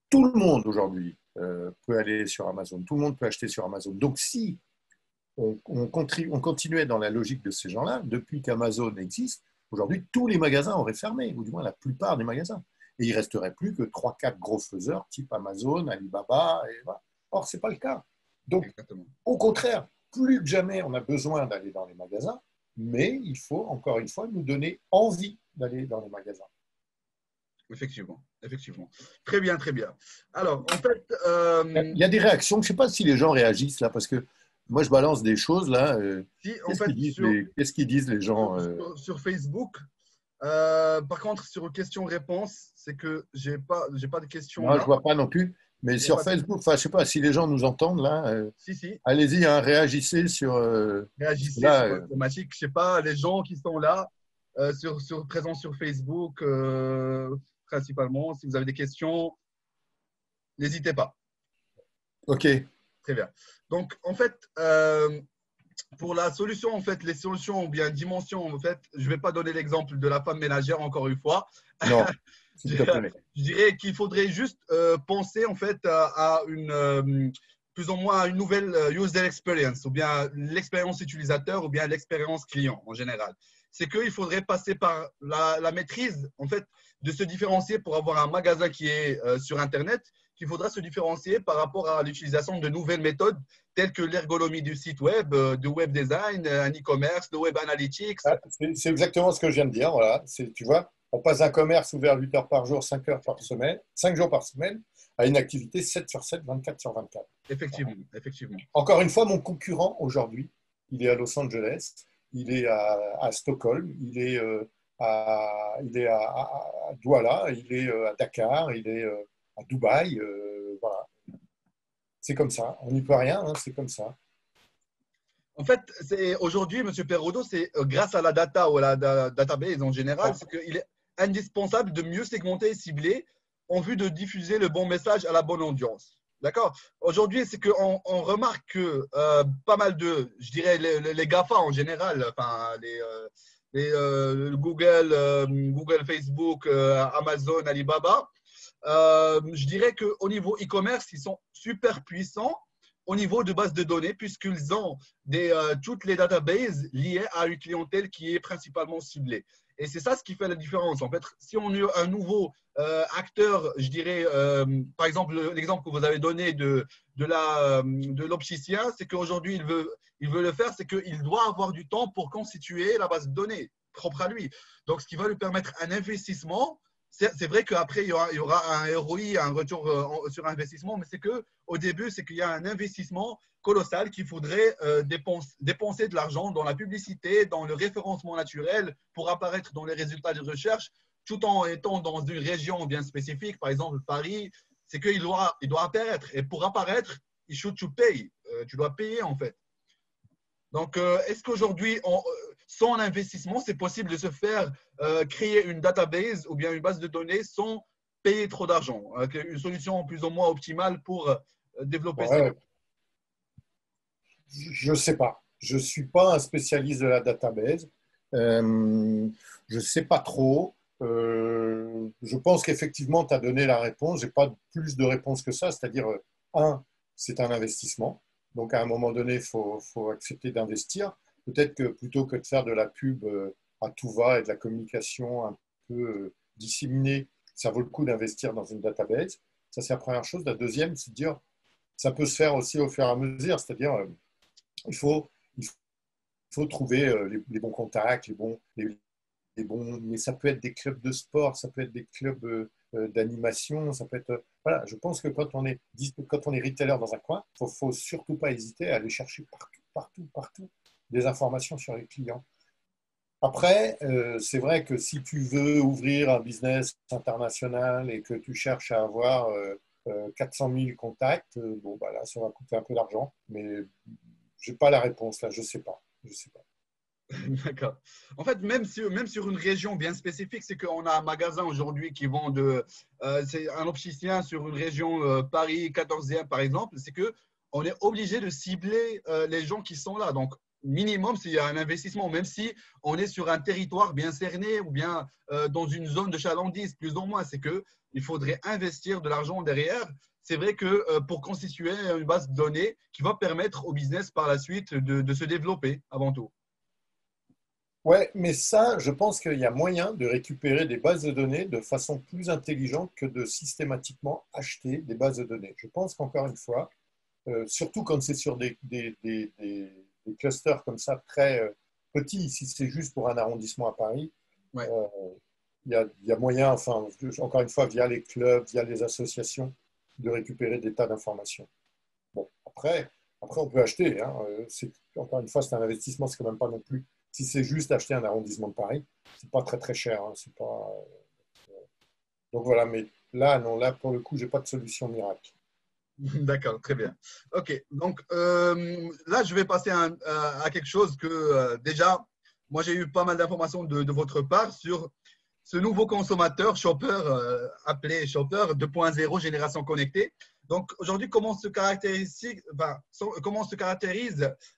S2: Tout le monde aujourd'hui euh, peut aller sur Amazon, tout le monde peut acheter sur Amazon. Donc si on, on, on continuait dans la logique de ces gens-là, depuis qu'Amazon existe, aujourd'hui, tous les magasins auraient fermé, ou du moins la plupart des magasins. Et il ne resterait plus que 3-4 gros faiseurs, type Amazon, Alibaba. Et voilà. Or, ce n'est pas le cas. Donc, Exactement. au contraire, plus que jamais, on a besoin d'aller dans les magasins, mais il faut, encore une fois, nous donner envie d'aller dans les magasins.
S1: Effectivement, effectivement. Très bien, très bien. Alors, en fait. Euh,
S2: il y a des réactions. Je ne sais pas si les gens réagissent là, parce que moi, je balance des choses là. Euh, qu'est-ce, qu'ils disent, les, gens
S1: euh? sur, Facebook, par contre, sur questions-réponses, c'est que je n'ai pas, j'ai pas de questions.
S2: Moi, je ne vois pas non plus. Mais sur Facebook, enfin, je sais pas si les gens nous entendent là. si, si. Allez-y, hein, réagissez sur.
S1: réagissez là, sur thématique. Je sais pas, les gens qui sont là, sur, sur, présents sur Facebook, principalement. Si vous avez des questions, n'hésitez pas.
S2: OK.
S1: Très bien. Donc, en fait, euh, pour la solution, en fait, les solutions ou bien dimensions, en fait, je ne vais pas donner l'exemple de la femme ménagère encore une fois.
S2: Non.
S1: je, dirais qu'il faudrait juste euh, penser en fait à, une euh, plus ou moins à une nouvelle user experience ou bien l'expérience utilisateur ou bien l'expérience client en général. C'est qu'il faudrait passer par la, la, maîtrise en fait de se différencier pour avoir un magasin qui est euh, sur Internet, qu'il faudra se différencier par rapport à l'utilisation de nouvelles méthodes telles que l'ergonomie du site web, euh, du web design, euh, un e-commerce, de web analytics.
S2: Ah, c'est exactement ce que je viens de dire. Voilà. Tu vois, on passe d'un commerce ouvert 8 heures par jour, 5 heures par semaine, 5 jours par semaine, à une activité 7 sur 7, 24 sur 24.
S1: Effectivement, effectivement.
S2: Encore une fois, mon concurrent aujourd'hui, il est à Los Angeles, il est à, Stockholm, il est il est à, Douala, il est euh, à Dakar, il est euh, à Dubaï. Euh, voilà. C'est comme ça. On n'y peut rien, hein, c'est comme ça.
S1: En fait, aujourd'hui, M. Perrodo, c'est grâce à la data ou à la database en général, c'est qu'il est indispensable de mieux segmenter et cibler en vue de diffuser le bon message à la bonne audience. D'accord? Aujourd'hui, c'est qu'on on remarque que pas mal de, je dirais, les, GAFA en général, enfin, les, euh, Google, euh, Google, Facebook, euh, Amazon, Alibaba, je dirais qu'au niveau e-commerce, ils sont super puissants au niveau de base de données puisqu'ils ont des, toutes les databases liées à une clientèle qui est principalement ciblée. Et c'est ça ce qui fait la différence. En fait, si on a un nouveau acteur, je dirais, par exemple, l'exemple que vous avez donné de, de l'opticien, c'est qu'aujourd'hui, il veut le faire, c'est qu'il doit avoir du temps pour constituer la base de données propre à lui. Donc, ce qui va lui permettre un investissement. C'est vrai qu'après, il, y aura un ROI, un retour euh, sur investissement, mais c'est qu'au début, c'est qu'il y a un investissement colossal qu'il faudrait euh, dépenser de l'argent dans la publicité, dans le référencement naturel pour apparaître dans les résultats de recherche, tout en étant dans une région bien spécifique, par exemple Paris, c'est qu'il doit, apparaître. Et pour apparaître, il should to pay. Euh, tu dois payer en fait. Donc, euh, est-ce qu'aujourd'hui, sans investissement, c'est possible de se faire euh, créer une database ou bien une base de données sans payer trop d'argent Une solution plus ou moins optimale pour développer ça
S2: Je ne sais pas. Je ne suis pas un spécialiste de la database. je ne sais pas trop. je pense qu'effectivement, tu as donné la réponse. Je n'ai pas plus de réponse que ça. C'est-à-dire, un, c'est un investissement. Donc, à un moment donné, il faut, accepter d'investir. Peut-être que plutôt que de faire de la pub euh, à tout va et de la communication un peu euh, disséminée, ça vaut le coup d'investir dans une database. Ça, c'est la première chose. La deuxième, c'est de dire, ça peut se faire aussi au fur et à mesure. C'est-à-dire, euh, il, faut, il faut trouver les, bons contacts, les bons, les, bons, mais ça peut être des clubs de sport, ça peut être des clubs d'animation, ça peut être. Voilà, je pense que quand on est, quand on est retailer dans un coin, il ne faut, surtout pas hésiter à aller chercher partout, partout, partout des informations sur les clients. Après, euh, c'est vrai que si tu veux ouvrir un business international et que tu cherches à avoir 400 000 contacts, bon, bah là, ça va coûter un peu d'argent, mais je n'ai pas la réponse là, je ne sais pas. Je sais pas.
S1: D'accord. En fait, même sur, une région bien spécifique, c'est qu'on a un magasin aujourd'hui qui vend de. Euh, c'est un opticien sur une région euh, Paris 14e, par exemple. C'est qu'on est obligé de cibler euh, les gens qui sont là. Donc, minimum, s'il y a un investissement, même si on est sur un territoire bien cerné ou bien dans une zone de chalandise, plus ou moins, c'est qu'il faudrait investir de l'argent derrière c'est vrai que pour constituer une base de données qui va permettre au business par la suite de se développer avant tout.
S2: Ouais, mais ça, je pense qu'il y a moyen de récupérer des bases de données de façon plus intelligente que de systématiquement acheter des bases de données. Je pense qu'encore une fois, euh, surtout quand c'est sur des, clusters comme ça très euh, petits, si c'est juste pour un arrondissement à Paris, euh, il, y a, y, a, moyen, enfin, encore une fois, via les clubs, via les associations, de récupérer des tas d'informations. Bon, après, après, on peut acheter. Hein, encore une fois, c'est un investissement, c'est quand même pas non plus si c'est juste acheter un arrondissement de Paris, c'est pas très très cher. Hein, c'est pas, euh, donc voilà, mais là, non, là pour le coup, j'ai pas de solution miracle.
S1: D'accord, très bien. Ok, donc euh, là, je vais passer à, quelque chose que euh, déjà, moi, j'ai eu pas mal d'informations de, votre part sur ce nouveau consommateur shopper appelé shopper 2.0 génération connectée. Donc aujourd'hui, comment se caractérise,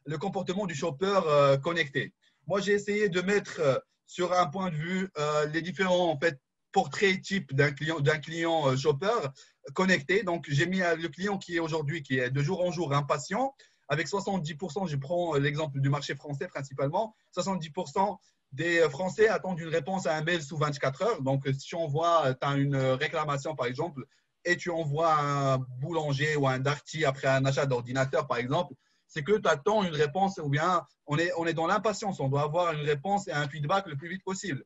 S1: le comportement du shopper connecté? Moi, j'ai essayé de mettre euh, sur un point de vue euh, les différents en fait, portraits types d'un client, d'un client euh, shopper connecté. Donc, j'ai mis le client qui est aujourd'hui, qui est de jour en jour impatient, avec 70%, je prends l'exemple du marché français principalement, 70% des Français attendent une réponse à un mail sous 24 heures. Donc, si on voit, tu as une réclamation par exemple, et tu envoies un boulanger ou un darty après un achat d'ordinateur par exemple, c'est que tu attends une réponse ou bien on est, on est dans l'impatience. On doit avoir une réponse et un feedback le plus vite possible.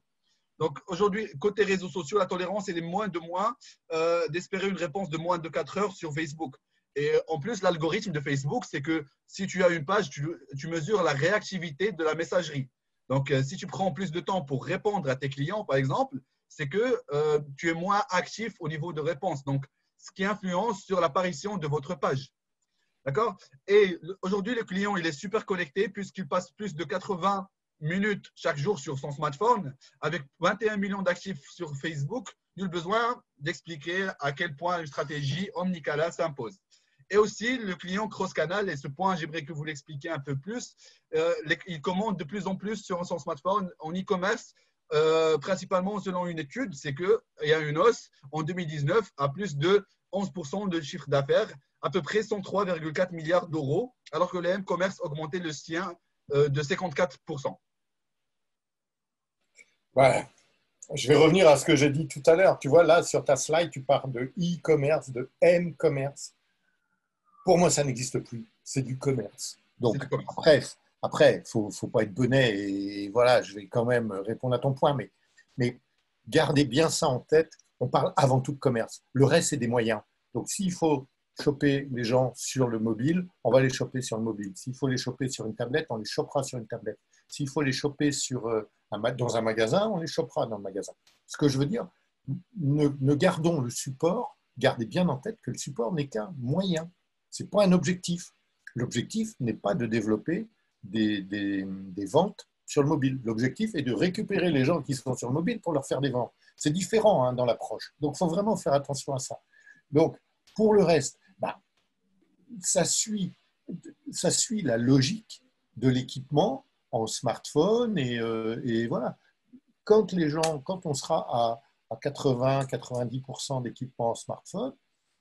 S1: Donc aujourd'hui, côté réseaux sociaux, la tolérance est de moins de moins euh, d'espérer une réponse de moins de 4 heures sur Facebook. Et en plus, l'algorithme de Facebook, c'est que si tu as une page, tu, mesures la réactivité de la messagerie. Donc, euh, si tu prends plus de temps pour répondre à tes clients, par exemple, c'est que euh, tu es moins actif au niveau de réponse. Donc, ce qui influence sur l'apparition de votre page. D'accord? Et aujourd'hui, le client, il est super connecté puisqu'il passe plus de 80 minutes chaque jour sur son smartphone avec 21 millions d'actifs sur Facebook. Nul besoin d'expliquer à quel point une stratégie omnicanal s'impose. Et aussi, le client cross-canal, et ce point, j'aimerais que vous l'expliquiez un peu plus, euh, il commande de plus en plus sur son smartphone en e-commerce, euh, principalement selon une étude, c'est qu'il y a une hausse en 2019 à plus de 11% de chiffre d'affaires à peu près 103,4 milliards d'euros, alors que le M-Commerce augmentait le sien euh, de 54%.
S2: Ouais. Je vais revenir à ce que j'ai dit tout à l'heure. Tu vois, là, sur ta slide, tu parles de e-commerce, de M-commerce. Pour moi, ça n'existe plus. C'est du commerce. Donc, après, après, il ne faut, pas être bonnet. Et voilà, je vais quand même répondre à ton point. Mais, mais gardez bien ça en tête. On parle avant tout de commerce. Le reste, c'est des moyens. Donc, s'il faut choper les gens sur le mobile, on va les choper sur le mobile. S'il faut les choper sur une tablette, on les chopera sur une tablette. S'il faut les choper euh, dans un magasin, on les chopera dans le magasin. Ce que je veux dire, ne, gardons le support, gardez bien en tête que le support n'est qu'un moyen. Ce n'est pas un objectif. L'objectif n'est pas de développer des, ventes sur le mobile. L'objectif est de récupérer les gens qui sont sur le mobile pour leur faire des ventes. C'est différent hein, dans l'approche. Donc, il faut vraiment faire attention à ça. Donc, pour le reste, bah, ça suit la logique de l'équipement en smartphone et, euh, et, voilà. Quand les gens, quand on sera à, 80-90% d'équipement en smartphone,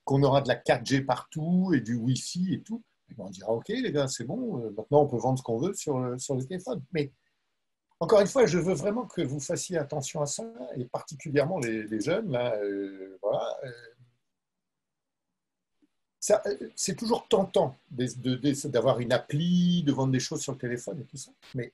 S2: qu'on aura de la 4G partout et du Wi-Fi et tout, eh ben, on dira OK les gars, c'est bon, euh, maintenant on peut vendre ce qu'on veut sur le, sur téléphone. Mais encore une fois, je veux vraiment que vous fassiez attention à ça, et particulièrement les, jeunes. Euh, voilà, c'est toujours tentant d'avoir une appli, de vendre des choses sur le téléphone et tout ça. Mais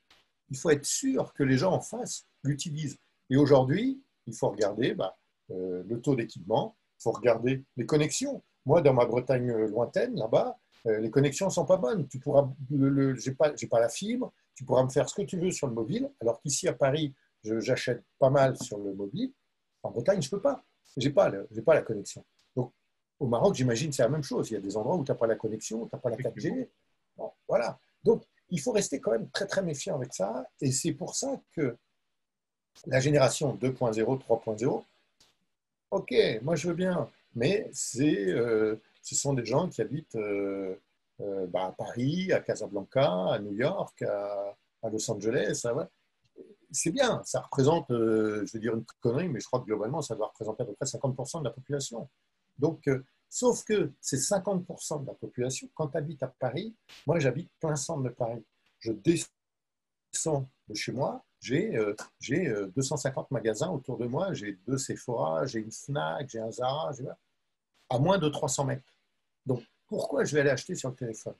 S2: il faut être sûr que les gens en face l'utilisent. Et aujourd'hui, il faut regarder bah, euh, le taux d'équipement, il faut regarder les connexions. Moi, dans ma Bretagne lointaine, là-bas, euh, les connexions ne sont pas bonnes. Tu pourras, le, j'ai pas, la fibre, tu pourras me faire ce que tu veux sur le mobile, alors qu'ici à Paris, j'achète pas mal sur le mobile. En Bretagne, je ne peux pas. Je n'ai pas la connexion. Au Maroc, j'imagine, c'est la même chose. Il y a des endroits où tu n'as pas la connexion, tu n'as pas la 4G. voilà. Donc, il faut rester quand même très, très méfiant avec ça. Et c'est pour ça que la génération 2.0, 3.0, ok, moi je veux bien, mais c'est, euh, ce sont des gens qui habitent euh, euh, bah, à Paris, à Casablanca, à New York, à, Los Angeles. C'est bien, ça représente, je vais dire une connerie, mais je crois que globalement, ça doit représenter à peu près 50% de la population. Donc, Sauf que c'est 50% de la population. Quand tu habites à Paris, moi j'habite plein centre de Paris. Je descends de chez moi, j'ai 250 euh, magasins autour de moi, j'ai deux Sephora, j'ai une Fnac, j'ai un Zara, à moins de 300 mètres. Donc pourquoi je vais aller acheter sur le téléphone?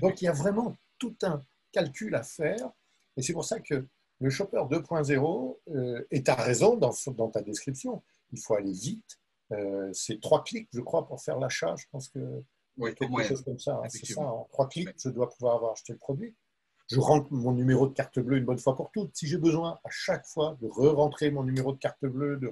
S2: Donc il y a vraiment tout un calcul à faire. Et c'est pour ça que le shopper 2.0, euh, et tu as raison dans, ta description, il faut aller vite. Euh, c'est trois clics, je crois, pour faire l'achat. Je pense que
S1: oui,
S2: quelque chose comme ça. Hein. c'est ça, en trois clics, je dois pouvoir avoir acheté le produit. Je rentre mon numéro de carte bleue une bonne fois pour toutes. Si j'ai besoin à chaque fois de re-rentrer mon numéro de carte bleue, de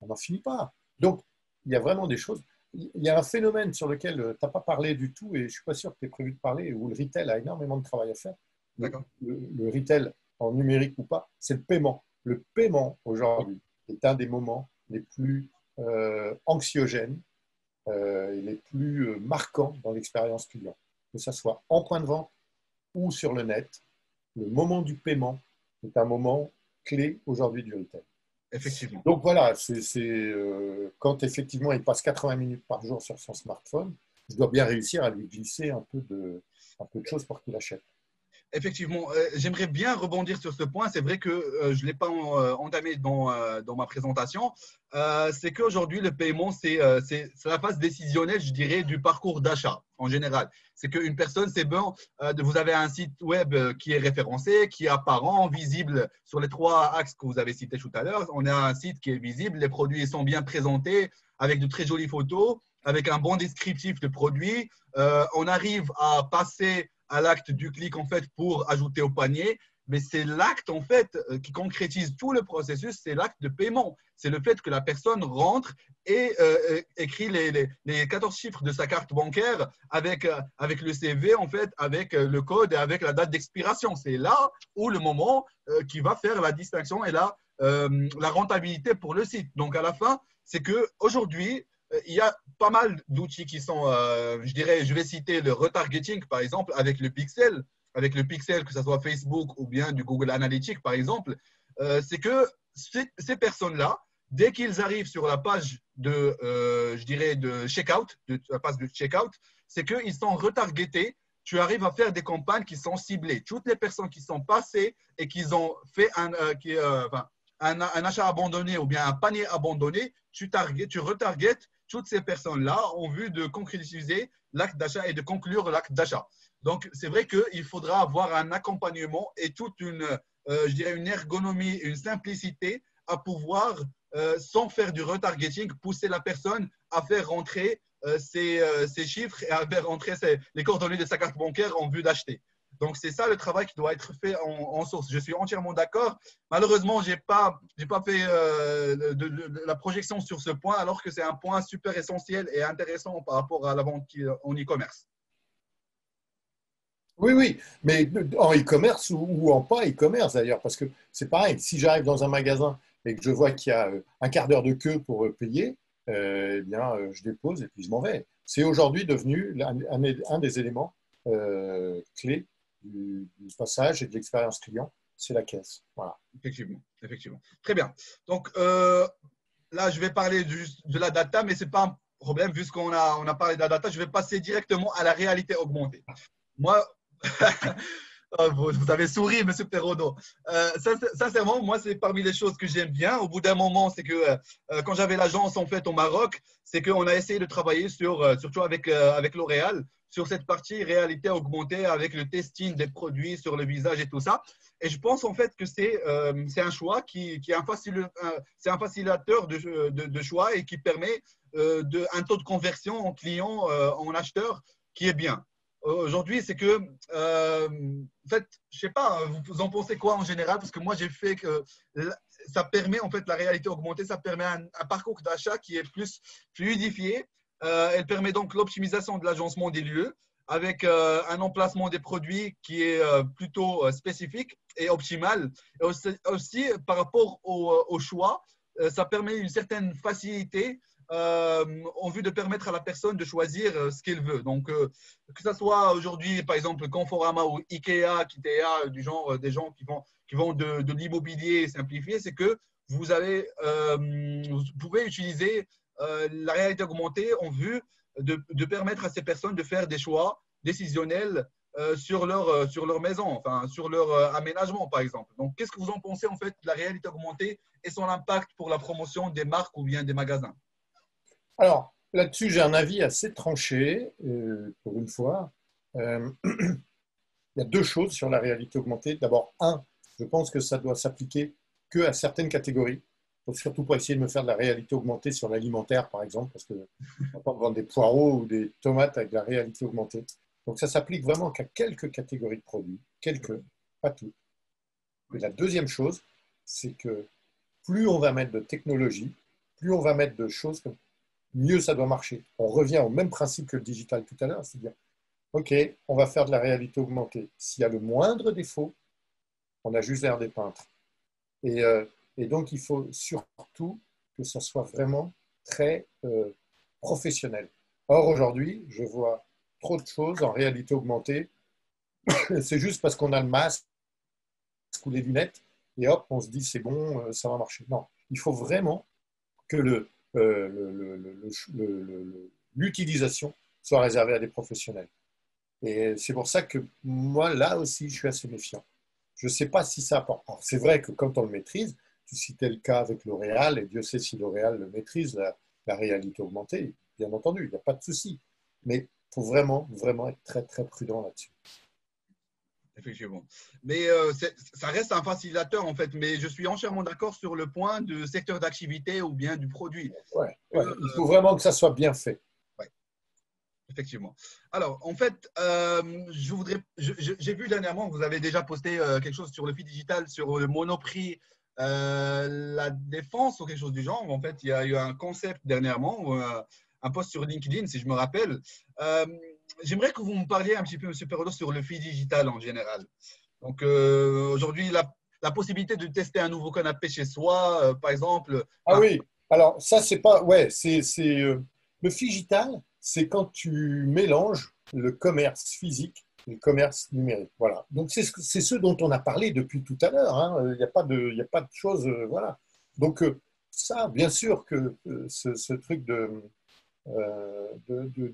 S2: on n'en finit pas. Donc, il y a vraiment des choses. Il y a un phénomène sur lequel euh, tu n'as pas parlé du tout et je ne suis pas sûr que tu aies prévu de parler, où le retail a énormément de travail à faire. Le, le, retail en numérique ou pas, c'est le paiement. Le paiement aujourd'hui est un des moments les plus anxiogènes euh, et les plus euh, marquants dans l'expérience client. Que ce soit en point de vente ou sur le net, le moment du paiement est un moment clé aujourd'hui du retail.
S1: Effectivement.
S2: Donc voilà, c'est quand effectivement il passe 80 minutes par jour sur son smartphone, je dois bien réussir à lui glisser un peu de, un peu de choses pour qu'il achète.
S1: Effectivement, euh, j'aimerais bien rebondir sur ce point. C'est vrai que euh, je ne l'ai pas euh, entamé dans, dans, ma présentation. c'est qu'aujourd'hui, le paiement, c'est la phase décisionnelle, je dirais, du parcours d'achat en général. C'est qu'une personne, c'est bon, vous avez un site web qui est référencé, qui est apparent, visible sur les trois axes que vous avez cités tout à l'heure. On a un site qui est visible, les produits sont bien présentés, avec de très jolies photos, avec un bon descriptif de produits. on arrive à passer à l'acte du clic en fait pour ajouter au panier, mais c'est l'acte en fait euh, qui concrétise tout le processus, c'est l'acte de paiement. C'est le fait que la personne rentre et euh, euh, écrit les, les, 14 chiffres de sa carte bancaire avec, avec le CV en fait, avec le code et avec la date d'expiration. C'est là où le moment qui va faire la distinction et la, la rentabilité pour le site. Donc à la fin, c'est que aujourd'hui il y a pas mal d'outils qui sont, euh, je dirais, je vais citer le retargeting par exemple avec le pixel, avec le pixel, que ce soit Facebook ou bien du Google Analytics par exemple, euh, c'est que ces, personnes-là, dès qu'ils arrivent sur la page de, euh, je dirais, de checkout, la page de checkout, c'est qu'ils sont retargetés. Tu arrives à faire des campagnes qui sont ciblées. Toutes les personnes qui sont passées et qui ont fait un, qui, enfin, un, un, achat abandonné ou bien un panier abandonné, tu, retargetes toutes ces personnes-là ont vu de concrétiser l'acte d'achat et de conclure l'acte d'achat. Donc, c'est vrai qu'il faudra avoir un accompagnement et toute une, euh, ergonomie, une simplicité à pouvoir, euh, sans faire du retargeting, pousser la personne à faire rentrer euh, ses, chiffres et à faire rentrer les coordonnées de sa carte bancaire en vue d'acheter. Donc, c'est ça le travail qui doit être fait en, source. Je suis entièrement d'accord. Malheureusement, je n'ai pas, pas fait euh, de, la projection sur ce point, alors que c'est un point super essentiel et intéressant par rapport à la vente en e-commerce.
S2: Oui, oui, mais en e-commerce ou, en pas e-commerce d'ailleurs, parce que c'est pareil, si j'arrive dans un magasin et que je vois qu'il y a euh, un quart d'heure de queue pour euh, payer, eh bien, je dépose et puis je m'en vais. C'est aujourd'hui devenu un, des éléments clés du, passage et de l'expérience client, c'est la caisse. Voilà.
S1: Effectivement, effectivement. Très bien. Donc euh, là, je vais parler de la data, mais ce n'est pas un problème, vu qu'on a, on a parlé de la data, je vais passer directement à la réalité augmentée. Moi, oh, vous, avez souri, monsieur Perrodo. Euh, sincèrement, moi, c'est parmi les choses que j'aime bien. Au bout d'un moment, c'est que euh, quand j'avais l'agence en fait au Maroc, c'est qu'on a essayé de travailler sur, surtout avec, avec L'Oréal, sur cette partie réalité augmentée avec le testing des produits sur le visage et tout ça. Et je pense en fait que c'est euh, un choix qui, qui est un, facilitateur de, de, choix et qui permet euh, de, un taux de conversion en client, euh, en acheteur qui est bien. Aujourd'hui, c'est que, en fait, je sais pas, vous en pensez quoi en général? Parce que moi, j'ai fait que ça permet, en fait, la réalité augmentée, ça permet un, un parcours d'achat qui est plus fluidifié euh, elle permet donc l'optimisation de l'agencement des lieux avec euh, un emplacement des produits qui est euh, plutôt spécifique et optimal. Et aussi, par rapport au, choix, ça permet une certaine facilité en vue de permettre à la personne de choisir ce qu'elle veut. Donc, que ce soit aujourd'hui, par exemple, Conforama ou Ikea, Kitea, du genre des gens qui vont, qui vont de, l'immobilier simplifié, c'est que vous, avez, vous pouvez utiliser la réalité augmentée en vue de, de, permettre à ces personnes de faire des choix décisionnels sur, leur, sur leur maison, enfin, sur leur aménagement, par exemple. Donc, qu'est-ce que vous en pensez, en fait, de la réalité augmentée et son impact pour la promotion des marques ou bien des magasins?
S2: Alors, là-dessus, j'ai un avis assez tranché, pour une fois. il y a deux choses sur la réalité augmentée. D'abord, un, je pense que ça doit s'appliquer que à certaines catégories. surtout pour essayer de me faire de la réalité augmentée sur l'alimentaire, par exemple, parce que on va vendre des poireaux ou des tomates avec de la réalité augmentée. Donc ça s'applique vraiment qu'à quelques catégories de produits, quelques, pas toutes. Et la deuxième chose, c'est que plus on va mettre de technologie, plus on va mettre de choses, mieux ça doit marcher. On revient au même principe que le digital tout à l'heure, c'est-à-dire OK, on va faire de la réalité augmentée. S'il y a le moindre défaut, on a juste l'air des peintres. Euh, et, donc, il faut surtout que ça soit vraiment très euh, professionnel. Or, aujourd'hui, je vois trop de choses en réalité augmentée. c'est juste parce qu'on a le masque ou les lunettes, et hop, on se dit c'est bon, euh, ça va marcher. Non, il faut vraiment que l'utilisation soit réservée à des professionnels. Et c'est pour ça que moi, là aussi, je suis assez méfiant. Je ne sais pas si ça. C'est vrai que quand on le maîtrise, tu citais le cas avec L'Oréal, et Dieu sait si L'Oréal le maîtrise, la, réalité augmentée, bien entendu, il n'y a pas de souci. Mais il faut vraiment, vraiment être très, très prudent là-dessus.
S1: Effectivement. Mais euh, ça reste un facilitateur, en fait. Mais je suis entièrement d'accord sur le point du secteur d'activité ou bien du produit.
S2: Ouais, euh, il faut vraiment que ça soit bien fait.
S1: Effectivement. Alors, en fait, euh, je voudrais, j'ai vu dernièrement, vous avez déjà posté quelque chose sur le fil digital, sur le monoprix, la défense ou quelque chose du genre. En fait, il y a eu un concept dernièrement, un post sur LinkedIn, si je me rappelle. J'aimerais que vous me parliez un petit peu, M. Perrolo, sur le fil digital en général. Donc, aujourd'hui, la, la, possibilité de tester un nouveau canapé chez soi, par exemple.
S2: Ah oui, alors ça, c'est pas. Ouais, c'est. Le figital, c'est quand tu mélanges le commerce physique et le commerce numérique. Voilà. Donc, c'est ce, dont on a parlé depuis tout à l'heure. Hein. Il n'y a, pas de, a pas de choses. Euh, voilà. Donc, euh, ça, bien sûr que euh, ce, truc de,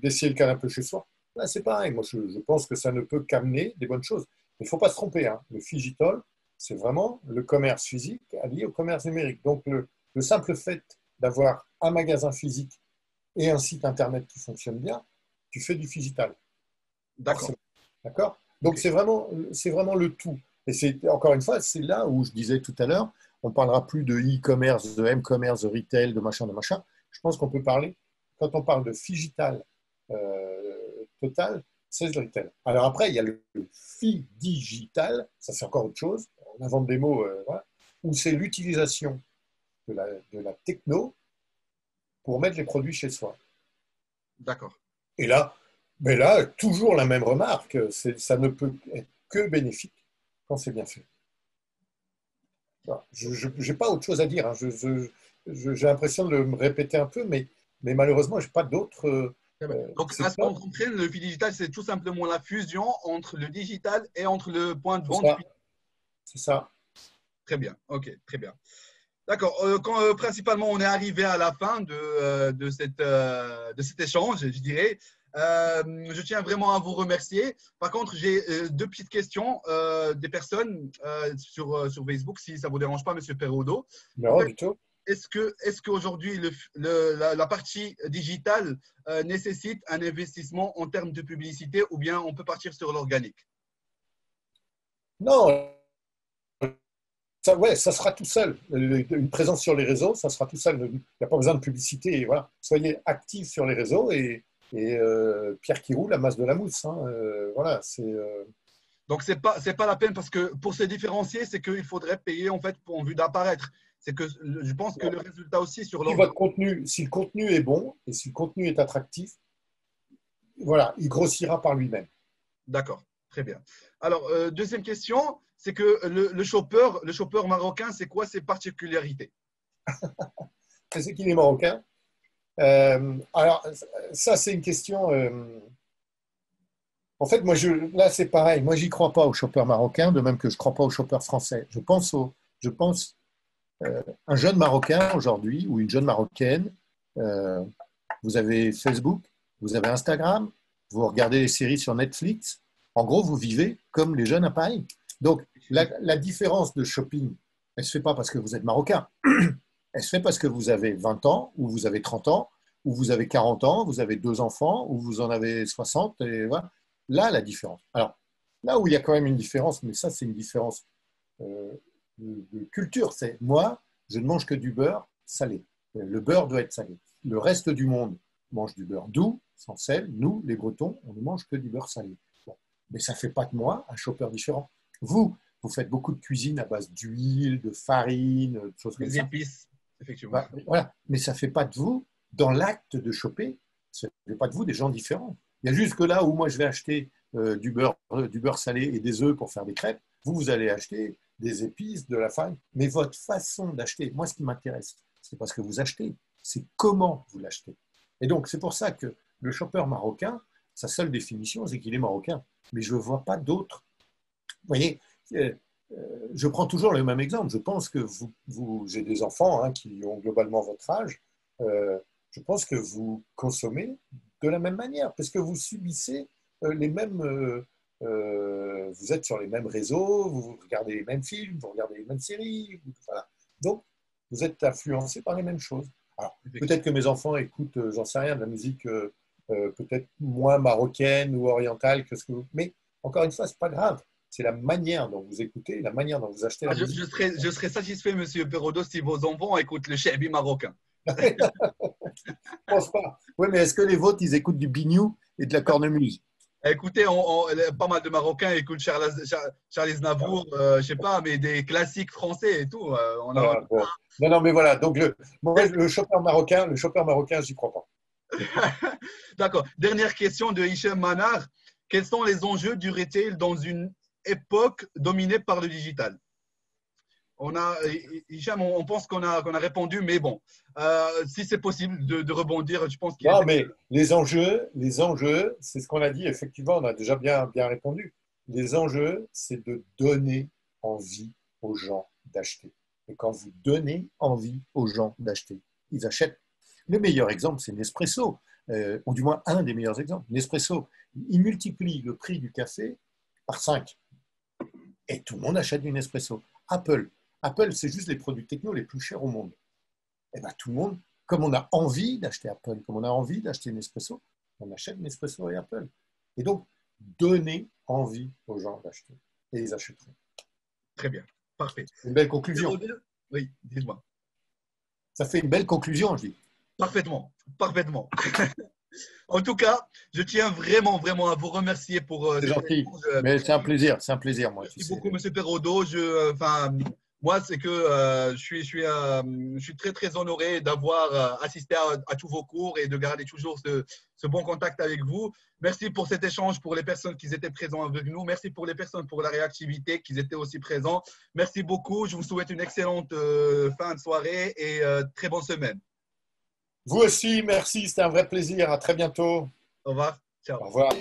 S2: d'essayer le canapé chez soi, c'est pareil. Moi, je, pense que ça ne peut qu'amener des bonnes choses. Mais il ne faut pas se tromper. Hein. Le Figitol, c'est vraiment le commerce physique allié au commerce numérique. Donc, le simple fait d'avoir un magasin physique et un site internet qui fonctionne bien, tu fais du digital.
S1: D'accord.
S2: D'accord? Donc c'est vraiment, vraiment le tout. Et c'est encore une fois, c'est là où je disais tout à l'heure, on ne parlera plus de e-commerce, de m-commerce, de retail, de machin, de machin. Je pense qu'on peut parler, quand on parle de digital euh, total, c'est retail. Alors après, il y a le fi digital, ça c'est encore autre chose, on invente des mots, euh, voilà, où c'est l'utilisation de la, de la techno pour mettre les produits chez soi.
S1: D'accord.
S2: Et là, mais là, toujours la même remarque, ça ne peut être que bénéfique quand c'est bien fait. Je n'ai pas autre chose à dire. Hein. J'ai l'impression de me répéter un peu, mais, mais malheureusement, je n'ai pas d'autres.
S1: Donc, à ce qu'on comprenne, le digital, c'est tout simplement la fusion entre le digital et entre le point de vente.
S2: C'est ça.
S1: Très bien. OK, très bien. D'accord. Euh, quand euh, principalement on est arrivé à la fin de, euh, de, cette, de cet échange, je dirais, je tiens vraiment à vous remercier. Par contre, j'ai deux petites questions des personnes sur, sur Facebook, si ça ne vous dérange pas, Monsieur Perrodo.
S2: Non, du tout.
S1: Est-ce que est-ce qu'aujourd'hui le, la, la, partie digitale nécessite un investissement en termes de publicité ou bien on peut partir sur l'organique?
S2: Non, ça, ouais, ça sera tout seul. Une présence sur les réseaux, ça sera tout seul. Il n'y a pas besoin de publicité. voilà. Soyez actifs sur les réseaux et, euh, Pierre qui roule, la masse de la mousse. Hein. Euh, voilà, c'est. Euh,
S1: Donc c'est pas c'est pas la peine parce que pour se différencier, c'est qu'il faudrait payer en fait pour en vue d'apparaître. C'est que je pense que le résultat aussi sur
S2: si votre contenu, si le contenu est bon et si le contenu est attractif, voilà, il grossira par lui-même.
S1: D'accord, très bien. Alors deuxième question, c'est que le, le, chopper, le chopper marocain, c'est quoi ses particularités?
S2: C'est qu'il est marocain? Euh, alors, ça, c'est une question. Euh, en fait, moi, je, là, c'est pareil. Moi, j'y crois pas au chopper marocain, de même que je ne crois pas au chopper français. Je pense au, je pense, euh, un jeune marocain aujourd'hui ou une jeune marocaine euh, vous avez Facebook, vous avez Instagram, vous regardez les séries sur Netflix. En gros, vous vivez comme les jeunes à Paris. Donc, la, la différence de shopping, elle ne se fait pas parce que vous êtes marocain. Elle se fait parce que vous avez 20 ans, ou vous avez 30 ans, ou vous avez 40 ans, vous avez deux enfants, ou vous en avez 60. Et voilà. Là, la différence. Alors, là où il y a quand même une différence, mais ça, c'est une différence euh, de, culture. C'est moi, je ne mange que du beurre salé. Le beurre doit être salé. Le reste du monde mange du beurre doux, sans sel. Nous, les Bretons, on ne mange que du beurre salé. Mais ça ne fait pas de moi un chopper différent. Vous, vous faites beaucoup de cuisine à base d'huile, de farine, de choses comme
S1: ça. épices, effectivement.
S2: Bah, voilà. Mais ça ne fait pas de vous, dans l'acte de choper, ça ne fait pas de vous des gens différents. Il y a juste que là où moi je vais acheter euh, du, beurre, euh, du beurre salé et des œufs pour faire des crêpes, vous, vous allez acheter des épices, de la farine. Mais votre façon d'acheter, moi ce qui m'intéresse, c'est parce que vous achetez, c'est comment vous l'achetez. Et donc c'est pour ça que le shopper marocain, sa seule définition, c'est qu'il est marocain. Mais je ne vois pas d'autres. Vous voyez, euh, je prends toujours le même exemple. Je pense que vous, j'ai des enfants hein, qui ont globalement votre âge. Euh, je pense que vous consommez de la même manière, parce que vous subissez euh, les mêmes. Vous êtes sur les mêmes réseaux, vous regardez les mêmes films, vous regardez les mêmes séries. Donc, vous êtes influencé par les mêmes choses. peut-être que mes enfants écoutent, j'en sais rien, de la musique peut-être moins marocaine ou orientale que ce que vous. Mais encore une fois, ce n'est pas grave c'est la manière dont vous écoutez, la manière dont vous achetez la
S1: ah, je, serais, je, serais, satisfait, Monsieur Perodo, si vos enfants écoutent le Chebi marocain.
S2: je pense pas. Oui, mais est-ce que les vôtres, ils écoutent du bignou et de la cornemuse
S1: Écoutez, on, pas mal de Marocains écoutent Charles, Charles Navour, euh, je sais pas, mais des classiques français et tout. Euh, on
S2: a... Ah, non, non, mais voilà. Donc le, le chauffeur marocain, le chauffeur marocain, j'y crois pas.
S1: D'accord. Dernière question de Hichem Manar. Quels sont les enjeux du retail dans une époque dominée par le digital? On a, on pense qu'on a, qu'on a répondu, mais bon, euh, si c'est possible de, rebondir, je pense qu'il
S2: Non, mais les enjeux, les enjeux, c'est ce qu'on a dit, effectivement, on a déjà bien, bien répondu. Les enjeux, c'est de donner envie aux gens d'acheter. Et quand vous donnez envie aux gens d'acheter, ils achètent. Le meilleur exemple, c'est Nespresso, euh, ou du moins un des meilleurs exemples. Nespresso, il multiplie le prix du café par 5 et tout le monde achète du Nespresso. Apple, Apple, c'est juste les produits techno les plus chers au monde. Et eh bien tout le monde, comme on a envie d'acheter Apple, comme on a envie d'acheter Nespresso, on achète Nespresso et Apple. Et donc, donner envie aux gens d'acheter. Et ils achèteront.
S1: Très bien, parfait.
S2: Une belle conclusion.
S1: Oui, dis-moi.
S2: Ça fait une belle conclusion, je dis.
S1: Parfaitement, parfaitement. En tout cas, je tiens vraiment, vraiment à vous remercier pour.
S2: Euh, c'est gentil, euh, mais c'est un plaisir, c'est un plaisir, moi.
S1: Merci beaucoup, Monsieur Perrodo. Je, euh, enfin, moi, c'est que je, suis, je, suis, je suis très, très honoré d'avoir assisté à, tous vos cours et de garder toujours ce, ce, bon contact avec vous. Merci pour cet échange, pour les personnes qui étaient présentes avec nous. Merci pour les personnes pour la réactivité, qui étaient aussi présents. Merci beaucoup. Je vous souhaite une excellente fin de soirée et très bonne semaine.
S2: Vous aussi, merci, c'était un vrai plaisir. À très bientôt.
S1: Au revoir.
S2: Ciao. Au revoir.